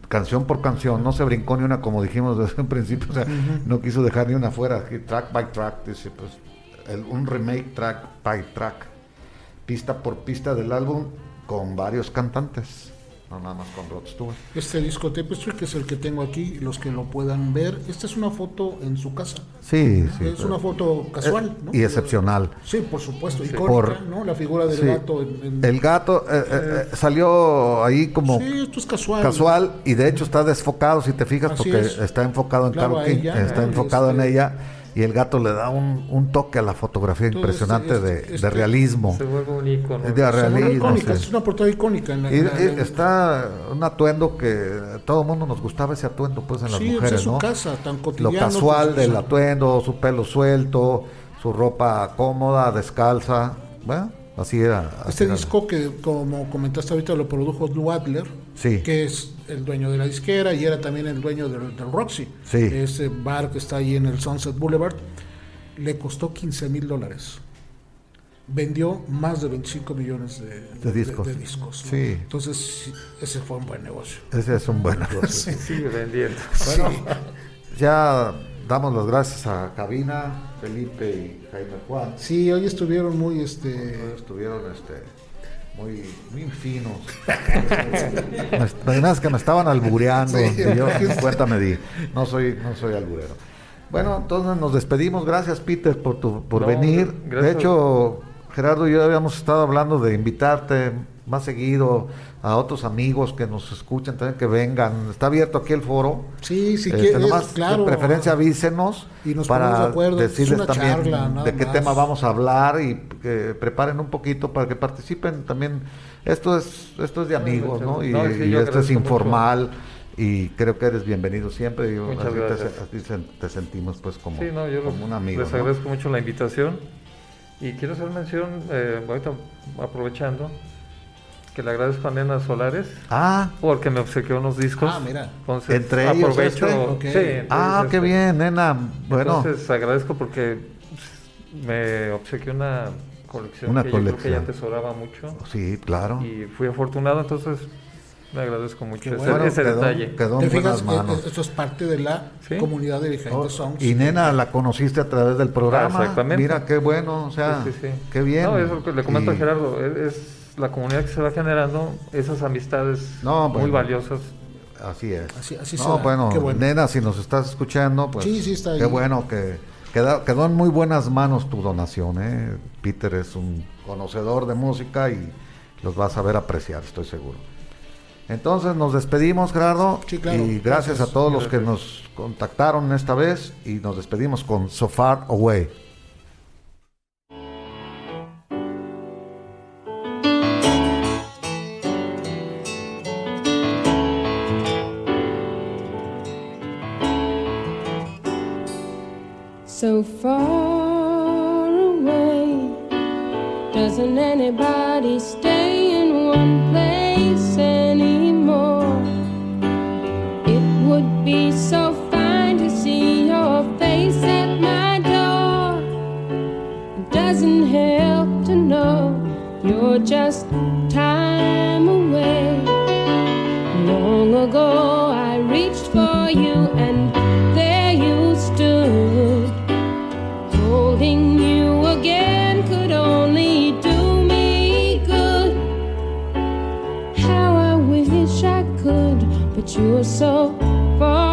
canción por canción, no se brincó ni una como dijimos desde un principio, o sea, no quiso dejar ni una fuera, track by track, dice, pues, el- un remake track by track, pista por pista del álbum con varios cantantes, no nada más con Rod Stewart. Este disco Tapestry, que es el que tengo aquí, los que lo puedan ver. Esta es una foto en su casa. Sí, sí. es una foto casual, ¿no? Y excepcional. Sí, por supuesto. Icónica, Por- ¿no? La figura del Sí. gato. En, en- El gato eh, eh, eh, salió ahí como Sí, esto es casual. casual y de hecho está desfocado si te fijas Así porque es. está enfocado en Claro, Carol a King, ella, está enfocado en Este- ella y el gato le da un, un toque a la fotografía impresionante este- de, este- de realismo. Se vuelve un icono. Es de realismo, icónica, sí. es una portada icónica. En la- Y, en la- en- está un atuendo que a todo el mundo nos gustaba ese atuendo pues en las Sí, mujeres, es su ¿no? casa, tan Lo cotidiano. casual pues, del o sea, atuendo, su pelo suelto, su ropa cómoda, descalza, bueno, así era. así Este era. disco que, como comentaste ahorita, lo produjo Lou Adler, Sí. que es el dueño de la disquera y era también el dueño del, del Roxy, Sí. ese bar que está ahí en el Sunset Boulevard. Le costó 15 mil dólares. Vendió más de 25 millones de, De discos. de discos, ¿no? Sí. Entonces, sí, ese fue un buen negocio. Ese es un buen negocio. Sigue vendiendo. Bueno, ya damos las gracias a Cabina, Felipe y Jaime Juan. Sí, hoy estuvieron muy, este, Estuvieron este, muy, muy finos. Que me estaban albureando. Sí, y yo cuenta me di. No soy, no soy alburero. Bueno, entonces nos despedimos. Gracias, Peter, por, tu, por No, venir. gracias. De hecho, Gerardo y yo habíamos estado hablando de invitarte más seguido a otros amigos que nos escuchan también que vengan. Está abierto aquí el foro. sí, sí, Este, que es, nomás, claro. de preferencia avísenos Y nos ponemos para de acuerdo. Es decirles una también charla, de qué más. tema vamos a hablar y que preparen un poquito para que participen también. Esto es esto es de amigos, ¿no? Y, No, sí, y yo esto es informal y creo que eres bienvenido siempre. Y Muchas así te, gracias. te sentimos pues como, Sí, no, yo como un amigo. les ¿no? agradezco mucho la invitación. Y quiero hacer mención, eh, ahorita aprovechando, que le agradezco a Nena Solares Ah, porque me obsequió unos discos. Ah, mira. Entonces, Entre ellos aprovecho. este. Ok. sí, entonces, ah, qué este, bien, nena. Bueno, Entonces agradezco porque me obsequió una colección Una que yo creo que colección. ella atesoraba mucho sí, claro. y fui afortunado, entonces le agradezco mucho Qué ese, bueno. ese quedó, detalle. quedó ¿Te fijas? Manos. eh, Esto es parte de la Sí. comunidad de Behind Oh, Songs. y nena la conociste a través del programa. Ah, exactamente. Mira qué bueno, o sea, Sí, sí, sí. qué bien. No, es lo que le comento Y- a Gerardo, es, es la comunidad que se va generando, esas amistades No, muy valiosas. Así es. Así- así no, bueno, Qué bueno. nena, si nos estás escuchando, pues Sí, sí, está qué bueno que quedó, quedó en muy buenas manos tu donación. ¿eh? Peter es un conocedor de música y los vas a ver apreciar, estoy seguro. Entonces nos despedimos, Gerardo, Sí, claro. y gracias, Gracias. a todos los que nos contactaron esta vez y nos despedimos con So Far Away. So far away. Doesn't anybody stay in one place anymore? It would be so fine to see your face at my door. It doesn't help to know you're just time away. Long ago I reached for you and could, but you're so far